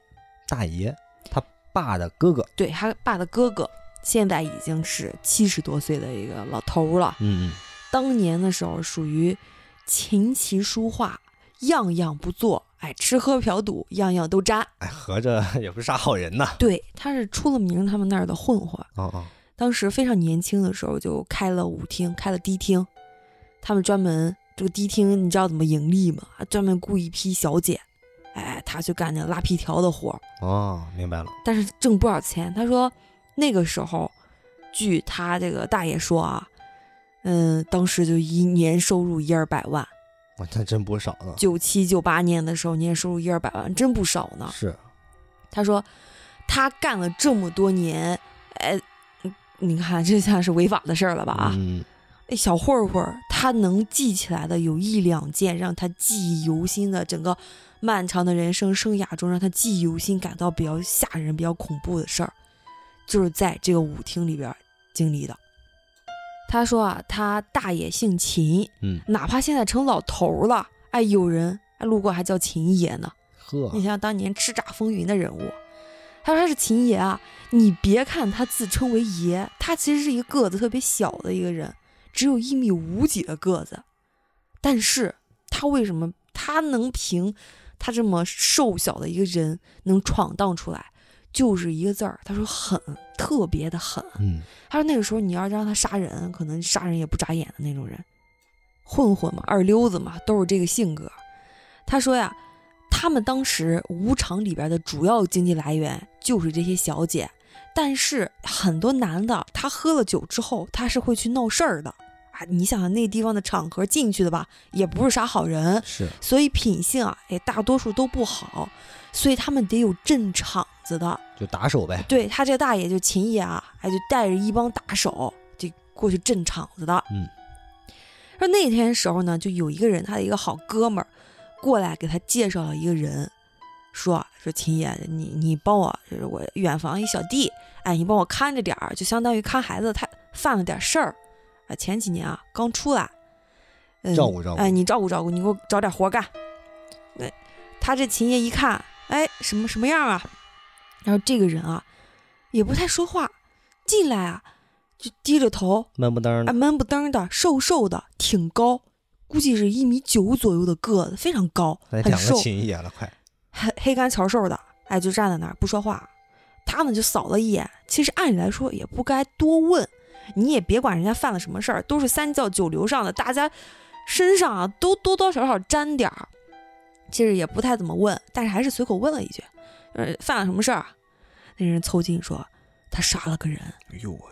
大爷他爸的哥哥，对他爸的哥哥，现在已经是七十多岁的一个老头儿了。嗯嗯，当年的时候属于琴棋书画样样不做，哎，吃喝嫖赌样样都沾。哎，合着 <laughs> 也不是啥好人呐。对，他是出了名他们那儿的混混。哦哦，当时非常年轻的时候就开了舞厅，开了迪厅。他们专门这个迪厅，你知道怎么盈利吗？专门雇一批小姐，哎，他去干那拉皮条的活儿，哦，明白了。但是挣不少钱。他说那个时候，据他这个大爷说啊，嗯，当时就一年收入一二百万。哇，那真不少呢。九七九八年的时候，年收入一二百万，真不少呢。是，他说，他干了这么多年，哎，嗯你看这像是违法的事儿了吧？啊，嗯，哎小混混他能记起来的有一两件让他记忆犹新的，整个漫长的人生生涯中让他记忆犹新、感到比较吓人、比较恐怖的事儿，就是在这个舞厅里边儿经历的。他说啊，他大爷姓秦，嗯，哪怕现在成老头儿了，哎，有人哎路过还叫秦爷呢。呵你，想想当年叱咤风云的人物，他说他是秦爷啊。你别看他自称为爷，他其实是一个个子特别小的一个人，只有一米五几的个子。但是他为什么他能凭他这么瘦小的一个人能闯荡出来，就是一个字儿，他说狠，特别的狠。嗯，他说那个时候你要是让他杀人，可能杀人也不眨眼的那种人，混混嘛，二溜子嘛，都是这个性格。他说呀，他们当时舞场里边的主要经济来源就是这些小姐，但是很多男的他喝了酒之后，他是会去闹事儿的啊。你想想那地方的场合进去的吧，也不是啥好人，是，所以品性啊，哎，大多数都不好，所以他们得有镇场子的。就打手呗。对他这大爷就秦爷啊，哎，就带着一帮打手就过去镇场子的。嗯，说那天时候呢，就有一个人，他的一个好哥们儿过来给他介绍了一个人，说说秦爷，你你帮我，就是我远房一小弟，哎，你帮我看着点儿，就相当于看孩子，他犯了点事儿，啊，前几年啊刚出来，嗯照顾照顾哎，你照顾照顾，你给我找点活干。对，他这秦爷一看，哎，什么什么样啊？然后这个人啊，也不太说话，进来啊，就低着头，哎，闷不登的，闷不登的，瘦瘦的，挺高，估计是一米九左右的个子，非常高，很瘦，秦爷了，快。黑黑干乔瘦的，哎，就站在那儿不说话。他呢就扫了一眼，其实按理来说也不该多问，你也别管人家犯了什么事儿，都是三教九流上的，大家身上啊都多多少少沾点儿。其实也不太怎么问，但是还是随口问了一句：“呃，犯了什么事儿啊？”那人凑近说：“他杀了个人。”哎呦我，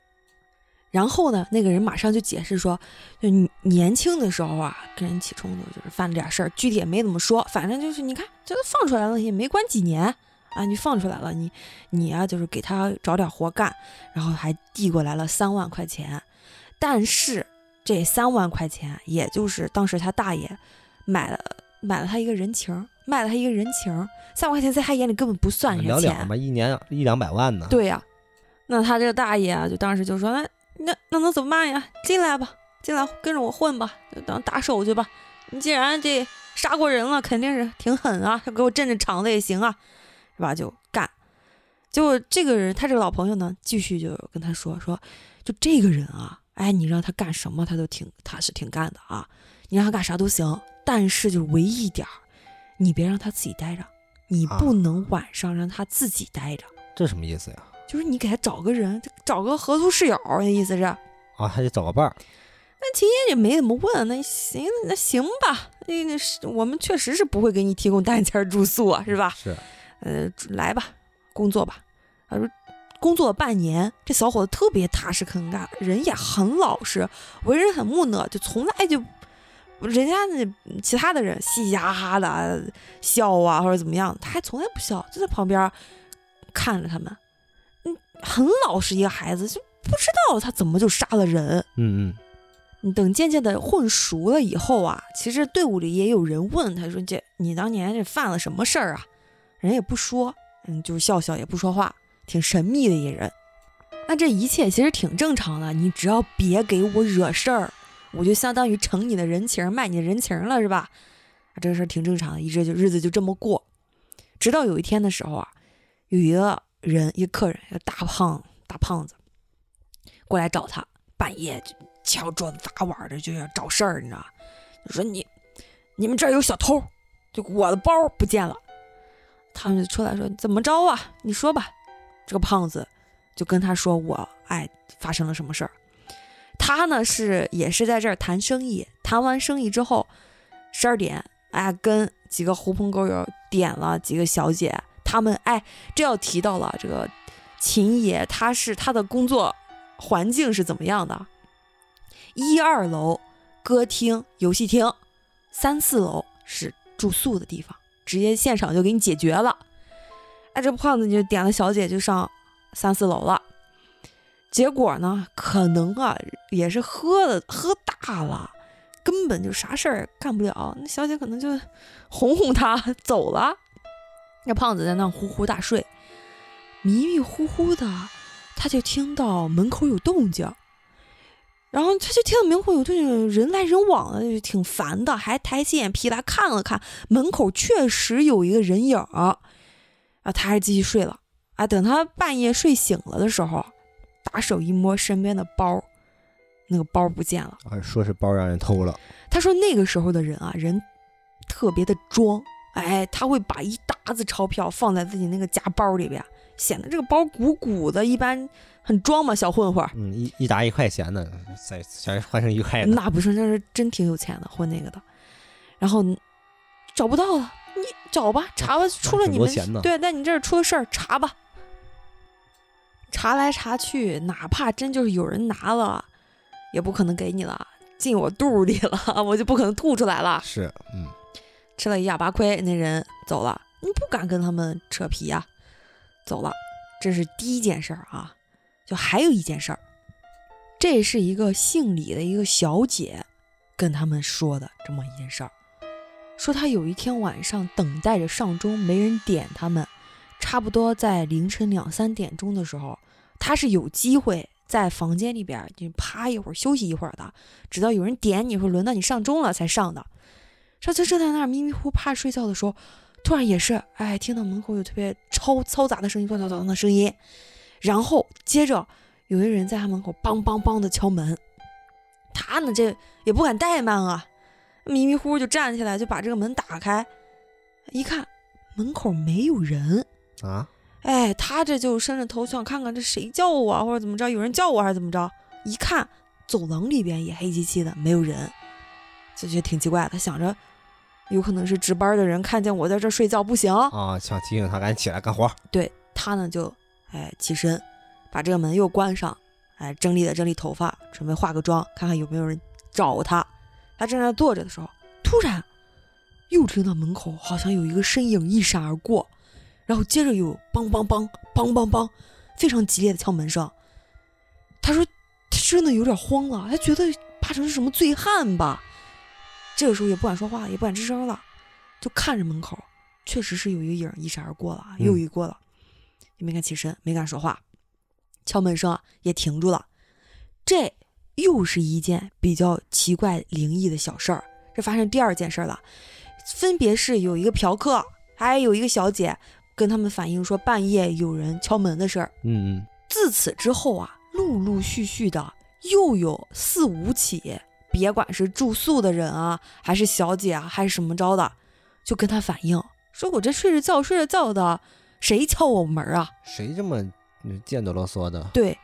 然后呢，那个人马上就解释说，就你年轻的时候啊，跟人起冲突，就是犯了点事儿，具体也没怎么说，反正就是你看，这都放出来了，也没关几年啊，你放出来了，你你啊，就是给他找点活干，然后还递过来了三万块钱，但是这三万块钱，也就是当时他大爷买了买了他一个人情儿，卖了他一个人情儿，三万块钱在他眼里根本不算什么钱，嘛，一年一两百万呢。，对呀、那他这个大爷啊，就当时就说：“那那那能怎么办呀？进来吧，进来跟着我混吧，就当打手去吧。你既然这杀过人了，肯定是挺狠啊，<laughs> 给我镇镇场子也行啊，是吧？就干。结果这个人，他这个老朋友呢，继续就跟他说说，就这个人啊，哎，你让他干什么，他都挺他是挺干的啊，你让他干啥都行，但是就唯一一点儿，你别让他自己待着，你啊不能晚上让他自己待着。”这什么意思呀？就是你给他找个人，找个合租室友，那意思是。啊，还得找个伴儿。那秦爷也没怎么问，那行，那行吧，那那是我们确实是不会给你提供单间住宿啊，是吧？是，呃，来吧，工作吧。他说，工作了半年，这小伙子特别踏实肯干，人也很老实，为人很木讷，就从来就，人家那其他的人嘻嘻哈哈的笑啊或者怎么样，他还从来不笑，就在旁边看着他们。嗯，很老实一个孩子，就不知道他怎么就杀了人。嗯嗯，你等渐渐的混熟了以后啊，其实队伍里也有人问他说：“这你当年这犯了什么事儿啊？”人也不说，嗯，就是笑笑也不说话，挺神秘的一人。那这一切其实挺正常的，你只要别给我惹事儿，我就相当于承你的人情，卖你的人情了，是吧？啊，这个事儿挺正常的，一直就日子就这么过。直到有一天的时候啊，有一个人，一客人，一个大胖大胖子过来找他，半夜就敲桌子砸碗的就要找事儿，你知道吧？就说你你们这儿有小偷，就我的包不见了。他们就出来说怎么着啊？你说吧。这个胖子就跟他说我哎发生了什么事儿。他呢是也是在这儿谈生意，谈完生意之后，十二点哎跟几个狐朋狗友点了几个小姐，他们哎这要提到了这个秦爷，他是他的工作环境是怎么样的？一二楼歌厅、游戏厅，三四楼是住宿的地方，直接现场就给你解决了。哎，这胖子就点了小姐就上三四楼了。结果呢，可能啊也是喝了喝大了，根本就啥事儿干不了。那小姐可能就哄哄他走了。那胖子在那呼呼大睡，迷迷糊糊的，他就听到门口有动静。然后他就听到门口有动静，人来人往的，就挺烦的，还抬起眼皮来看了看门口，确实有一个人影儿。啊，他还继续睡了。啊，等他半夜睡醒了的时候，打手一摸身边的包，那个包不见了。啊，说是包让人偷了。他说那个时候的人啊，人特别的装，哎，他会把一沓子钞票放在自己那个夹包里边，显得这个包鼓鼓的，一般很装嘛，小混混。嗯，一一沓一块钱的，再再换成一块的，那不是，那是真挺有钱的，混那个的。然后找不到了，你找吧，查吧，出了你们对，在你这儿出了事儿，查吧。查来查去，哪怕真就是有人拿了，也不可能给你了，进我肚里了，<laughs> 我就不可能吐出来了。是，嗯，吃了一哑巴亏，那人走了，你不敢跟他们扯皮呀，走了。这是第一件事儿啊，就还有一件事儿，这是一个姓李的一个小姐跟他们说的这么一件事儿，说她有一天晚上等待着上钟，没人点他们。差不多在凌晨两三点钟的时候，他是有机会在房间里边就趴一会儿休息一会儿的，直到有人点你说轮到你上钟了才上的。上次正在那儿迷迷糊趴睡觉的时候，突然也是哎听到门口有特别超嘈杂的声音，乱糟糟的声音，然后接着有一个人在他门口梆梆梆的敲门，他呢这也不敢怠慢啊，迷迷糊糊就站起来就把这个门打开，一看门口没有人。啊，哎，他这就伸着头想看看这谁叫我啊，或者怎么着，有人叫我还是怎么着？一看走廊里边也黑漆漆的，没有人，就觉得挺奇怪。他想着，有可能是值班的人看见我在这睡觉不行啊，想提醒他赶紧起来干活。对他呢，就哎起身，把这个门又关上，哎整理了整理头发，准备化个妆，看看有没有人找他。他正在坐着的时候，突然又听到门口好像有一个身影一闪而过。然后接着有梆梆梆梆梆梆，非常激烈的敲门声。他说他真的有点慌了，他觉得八成是什么醉汉吧。这个时候也不敢说话，也不敢吱声了，就看着门口，确实是有一个影一闪而过了，又一过了，也没敢起身，没敢说话。敲门声也停住了。这又是一件比较奇怪灵异的小事儿。这发生第二件事了，分别是有一个嫖客，还有一个小姐。跟他们反映说半夜有人敲门的事儿。嗯嗯。自此之后啊，陆陆续续的又有四五起，别管是住宿的人啊，还是小姐啊，还是什么着的，就跟他反映说：“我这睡着觉睡着觉的，谁敲我门啊？谁这么贱的啰嗦的？”对。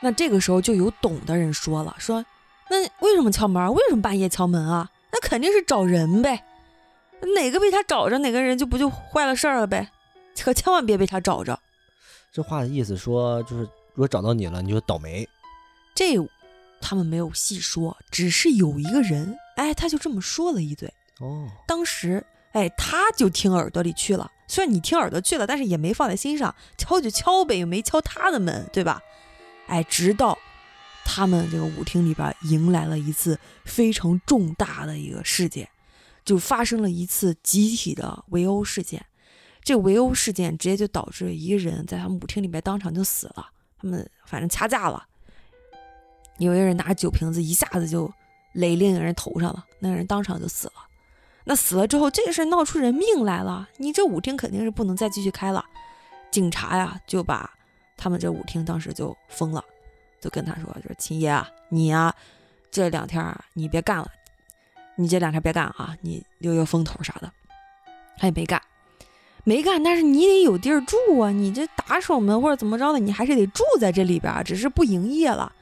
那这个时候就有懂的人说了：“说那为什么敲门？为什么半夜敲门啊？那肯定是找人呗。哪个被他找着，哪个人就不就坏了事儿了呗。”可千万别被他找着。<laughs> 这话的意思说，就是如果找到你了，你就倒霉。这他们没有细说，只是有一个人，哎，他就这么说了一嘴。哦，当时，哎，他就听耳朵里去了。虽然你听耳朵去了，但是也没放在心上，敲就敲呗，又没敲他的门，对吧？哎，直到他们这个舞厅里边迎来了一次非常重大的一个事件，就发生了一次集体的围殴事件。这围殴事件直接就导致一个人在他们舞厅里面当场就死了。他们反正掐架了，有一个人拿酒瓶子一下子就垒另一个人头上了，那个人当场就死了。那死了之后，这个事闹出人命来了，你这舞厅肯定是不能再继续开了。警察呀就把他们这舞厅当时就封了，就跟他说：“就是秦爷啊，你呀这两天你别干了，你这两天别干啊，你留留风头啥的。”他也没干。没干，但是你得有地儿住啊！你这打手们或者怎么着的，你还是得住在这里边，只是不营业了。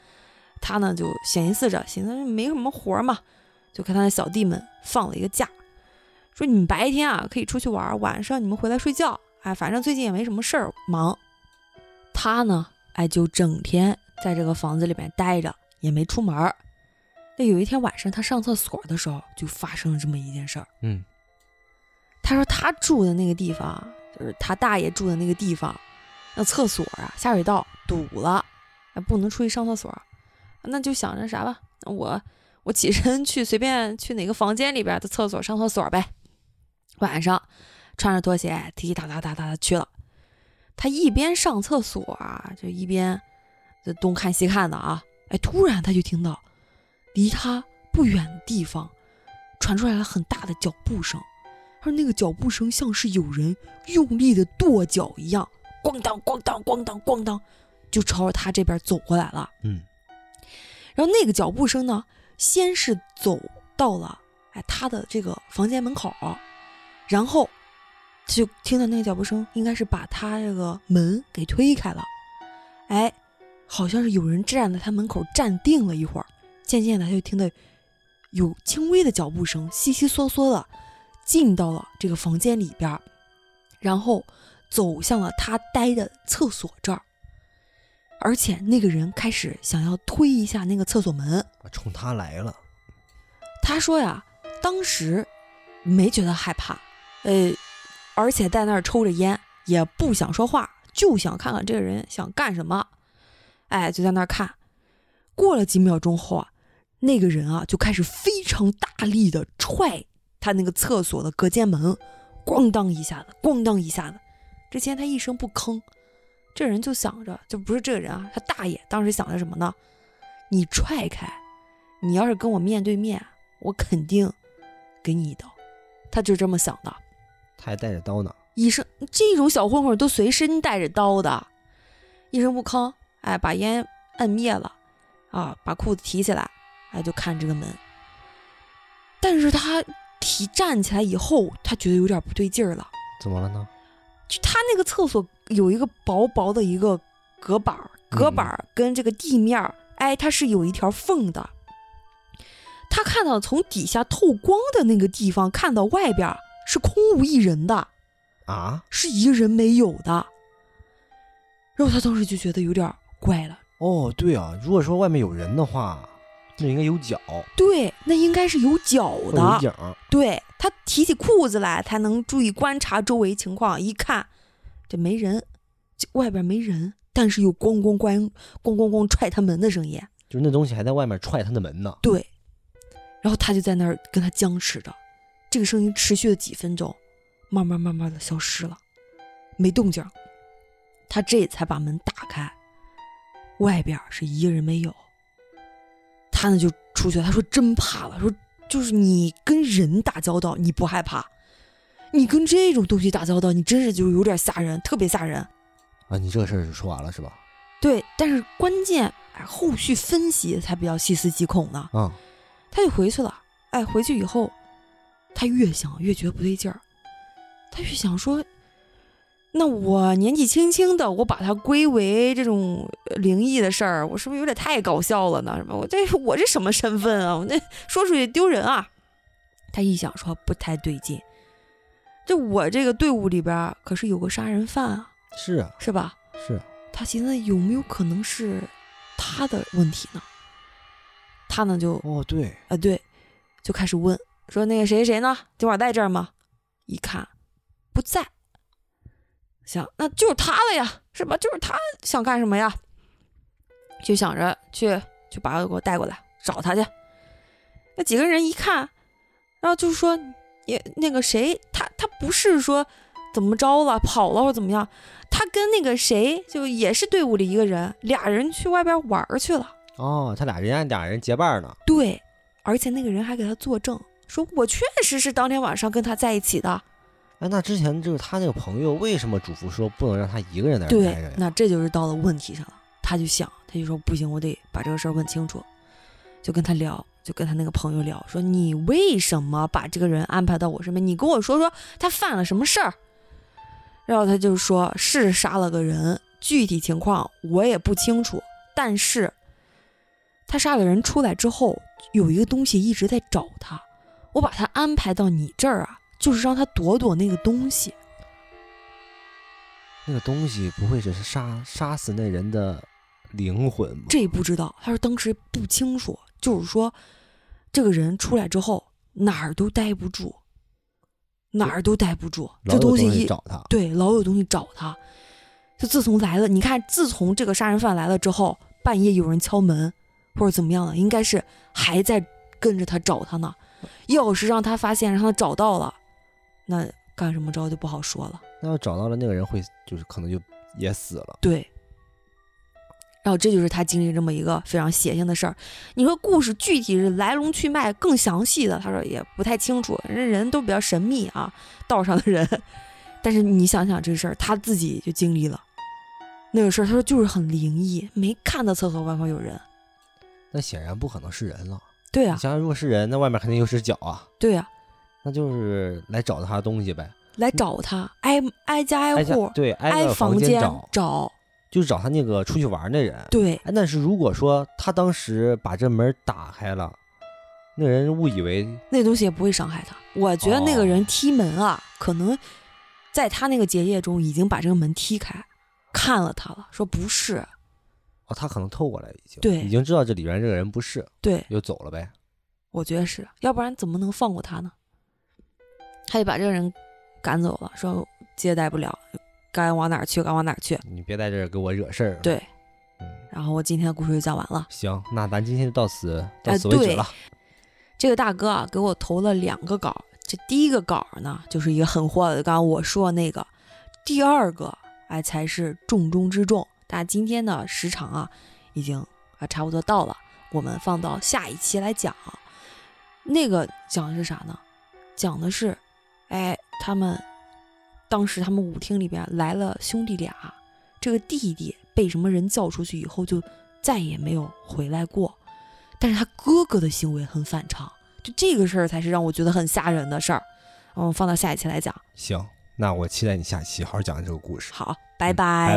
他呢就寻思着，寻思没什么活嘛，就给他的小弟们放了一个假，说你们白天啊可以出去玩，晚上你们回来睡觉。哎，反正最近也没什么事儿忙。他呢，哎，就整天在这个房子里边待着，也没出门。那有一天晚上，他上厕所的时候，就发生了这么一件事儿。嗯。他说他住的那个地方，就是他大爷住的那个地方，那厕所啊下水道堵了，哎，不能出去上厕所，那就想着啥吧，我我起身去随便去哪个房间里边的厕所上厕所呗。晚上穿着拖鞋滴滴答答答答的去了，他一边上厕所啊，就一边就东看西看的啊，哎，突然他就听到离他不远的地方传出来了很大的脚步声，而那个脚步声像是有人用力的跺脚一样，咣当咣当咣当咣当，就朝着他这边走过来了。嗯，然后那个脚步声呢，先是走到了哎他的这个房间门口，然后就听到那个脚步声，应该是把他这个门给推开了。哎，好像是有人站在他门口站定了一会儿，渐渐的他就听到有轻微的脚步声，悉悉嗦嗦的进到了这个房间里边儿，然后走向了他待的厕所这儿。而且那个人开始想要推一下那个厕所门，冲他来了。他说呀，当时没觉得害怕，呃，而且在那儿抽着烟，也不想说话，就想看看这个人想干什么。哎，就在那儿看。过了几秒钟后啊，那个人啊就开始非常大力的踹他那个厕所的隔间门，咣当一下子，咣当一下子。之前他一声不吭，这人就想着，就不是这个人啊，他大爷当时想着什么呢？你踹开，你要是跟我面对面，我肯定给你一刀。他就这么想的。他还带着刀呢。医生，这种小混混都随身带着刀的，一声不吭，哎，把烟摁灭了，啊，把裤子提起来，哎，就看这个门。但是他提站起来以后，他觉得有点不对劲儿了。怎么了呢？就他那个厕所有一个薄薄的一个隔板，隔板跟这个地面儿，哎，它是有一条缝的。他看到从底下透光的那个地方，看到外边是空无一人的，啊？是一个人没有的。然后他当时就觉得有点怪了，哦，对啊，如果说外面有人的话，那应该有脚，对，那应该是有脚的有的。影。对他提起裤子来，才能注意观察周围情况。一看，这没人，这外边没人，但是有咣咣咣咣咣咣踹他门的声音。就是那东西还在外面踹他的门呢。对，然后他就在那儿跟他僵持着，这个声音持续了几分钟，慢慢慢慢的消失了，没动静儿。他这才把门打开，外边是一个人没有。他呢就出去了，他说真怕了，说就是你跟人打交道你不害怕，你跟这种东西打交道，你真是就有点吓人，特别吓人。啊，你这个事儿就说完了是吧？对，但是关键哎，后续分析才比较细思极恐呢。嗯、他就回去了。哎，回去以后，他越想越觉得不对劲儿，他越想说，那我年纪轻轻的，我把它归为这种呃灵异的事儿，我是不是有点太搞笑了呢？什么？我这我这什么身份啊？我那说出去丢人啊！他一想说不太对劲，这我这个队伍里边儿可是有个杀人犯啊，是啊，是吧？是啊。他寻思有没有可能是他的问题呢？他呢就哦，对，啊，对，就开始问说那个谁谁谁呢？今晚在这儿吗？一看不在，想那就是他了呀，是吧？就是他想干什么呀？就想着去就把他给我带过来找他去。那几个人一看，然后就说也那个谁，他他不是说怎么着了跑了或者怎么样，他跟那个谁就也是队伍里一个人，俩人去外边玩儿去了。哦，他俩人家俩人结伴呢。对，而且那个人还给他作证，说我确实是当天晚上跟他在一起的。哎，那之前就是他那个朋友为什么嘱咐说不能让他一个人在这待着对呀？，那这就是到了问题上了。他就想，他就说不行，我得把这个事儿问清楚，就跟他聊，就跟他那个朋友聊，说你为什么把这个人安排到我身边？你跟我说说他犯了什么事儿。然后他就说是杀了个人，具体情况我也不清楚，但是他杀了人出来之后，有一个东西一直在找他，我把他安排到你这儿啊，就是让他躲躲那个东西。那个东西不会只是杀杀死那人的灵魂吗？这不知道，他说当时不清楚，就是说这个人出来之后哪儿都待不住，哪儿都待不住，老有东西一找他。对老有东西找他。就自从来了，你看，自从这个杀人犯来了之后，半夜有人敲门或者怎么样的，应该是还在跟着他找他呢。要是让他发现，让他找到了，那干什么着就不好说了。那要找到了那个人会就是可能就也死了。对。然后这就是他经历这么一个非常邪性的事儿。你说故事具体是来龙去脉更详细的，他说也不太清楚，人人都比较神秘啊，道上的人。<laughs> 但是你想想这事儿，他自己就经历了那个事儿，他说就是很灵异，没看到厕所外面有人。那显然不可能是人了。对啊你，想想，如果是人，那外面肯定又是脚啊，对啊，那就是来找他东西呗。来找他，挨挨家挨户，对，挨房间找找，就是找他那个出去玩那人。对哎，但是如果说他当时把这门打开了，那人误以为那东西也不会伤害他。我觉得那个人哦踢门啊，可能在他那个结界中已经把这个门踢开，看了他了，说不是，哦，他可能透过来已经，对已经知道这里边这个人不是，对，又走了呗。我觉得是，要不然怎么能放过他呢？他就把这个人赶走了，说接待不了，该往哪儿去该往哪儿去。你别在这儿给我惹事儿。对，嗯，然后我今天的故事就讲完了。行，那咱今天就到此到此为止了。这个大哥啊，给我投了两个稿，这第一个稿呢，就是一个很火的，刚刚我说的那个，第二个哎才是重中之重。但今天的时长啊，已经啊差不多到了，我们放到下一期来讲。那个讲的是啥呢？讲的是，哎，他们当时他们舞厅里边来了兄弟俩，这个弟弟被什么人叫出去以后就再也没有回来过。但是他哥哥的行为很反常，就这个事儿才是让我觉得很吓人的事儿。嗯，放到下一期来讲。行，那我期待你下期好好讲这个故事。好，拜嗯拜，拜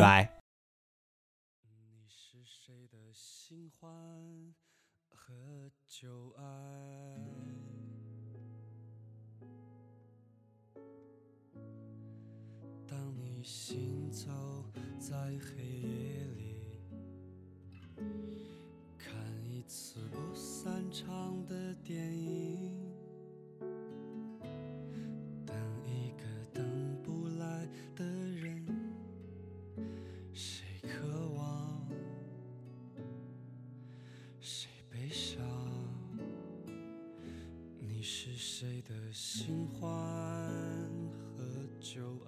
电影，等一个等不来的人。谁渴望，谁悲伤？你是谁的新欢和旧爱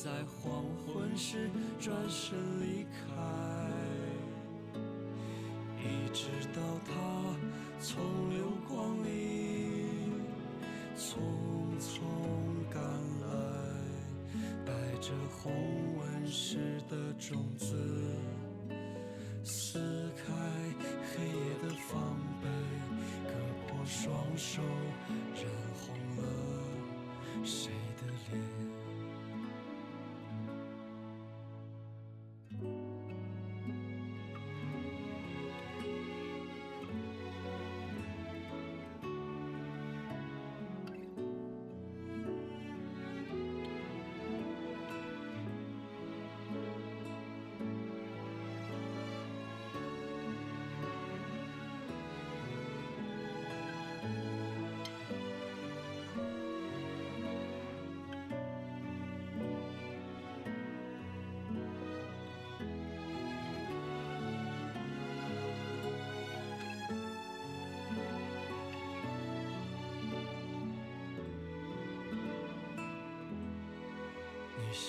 在黄昏时转身离开。一直到他从流光里匆匆赶来，带着红纹石的种子，撕开黑夜的防备，割破双手，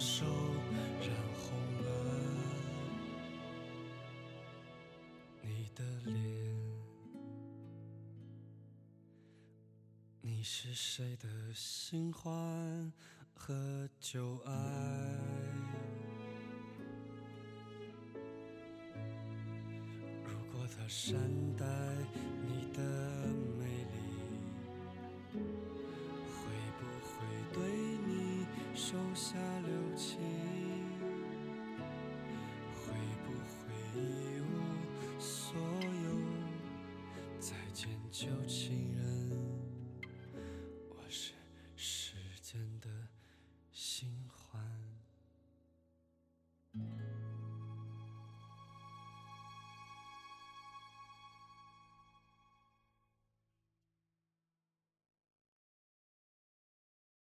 手，染红了你的脸。你是谁的新欢和旧爱？如果他善待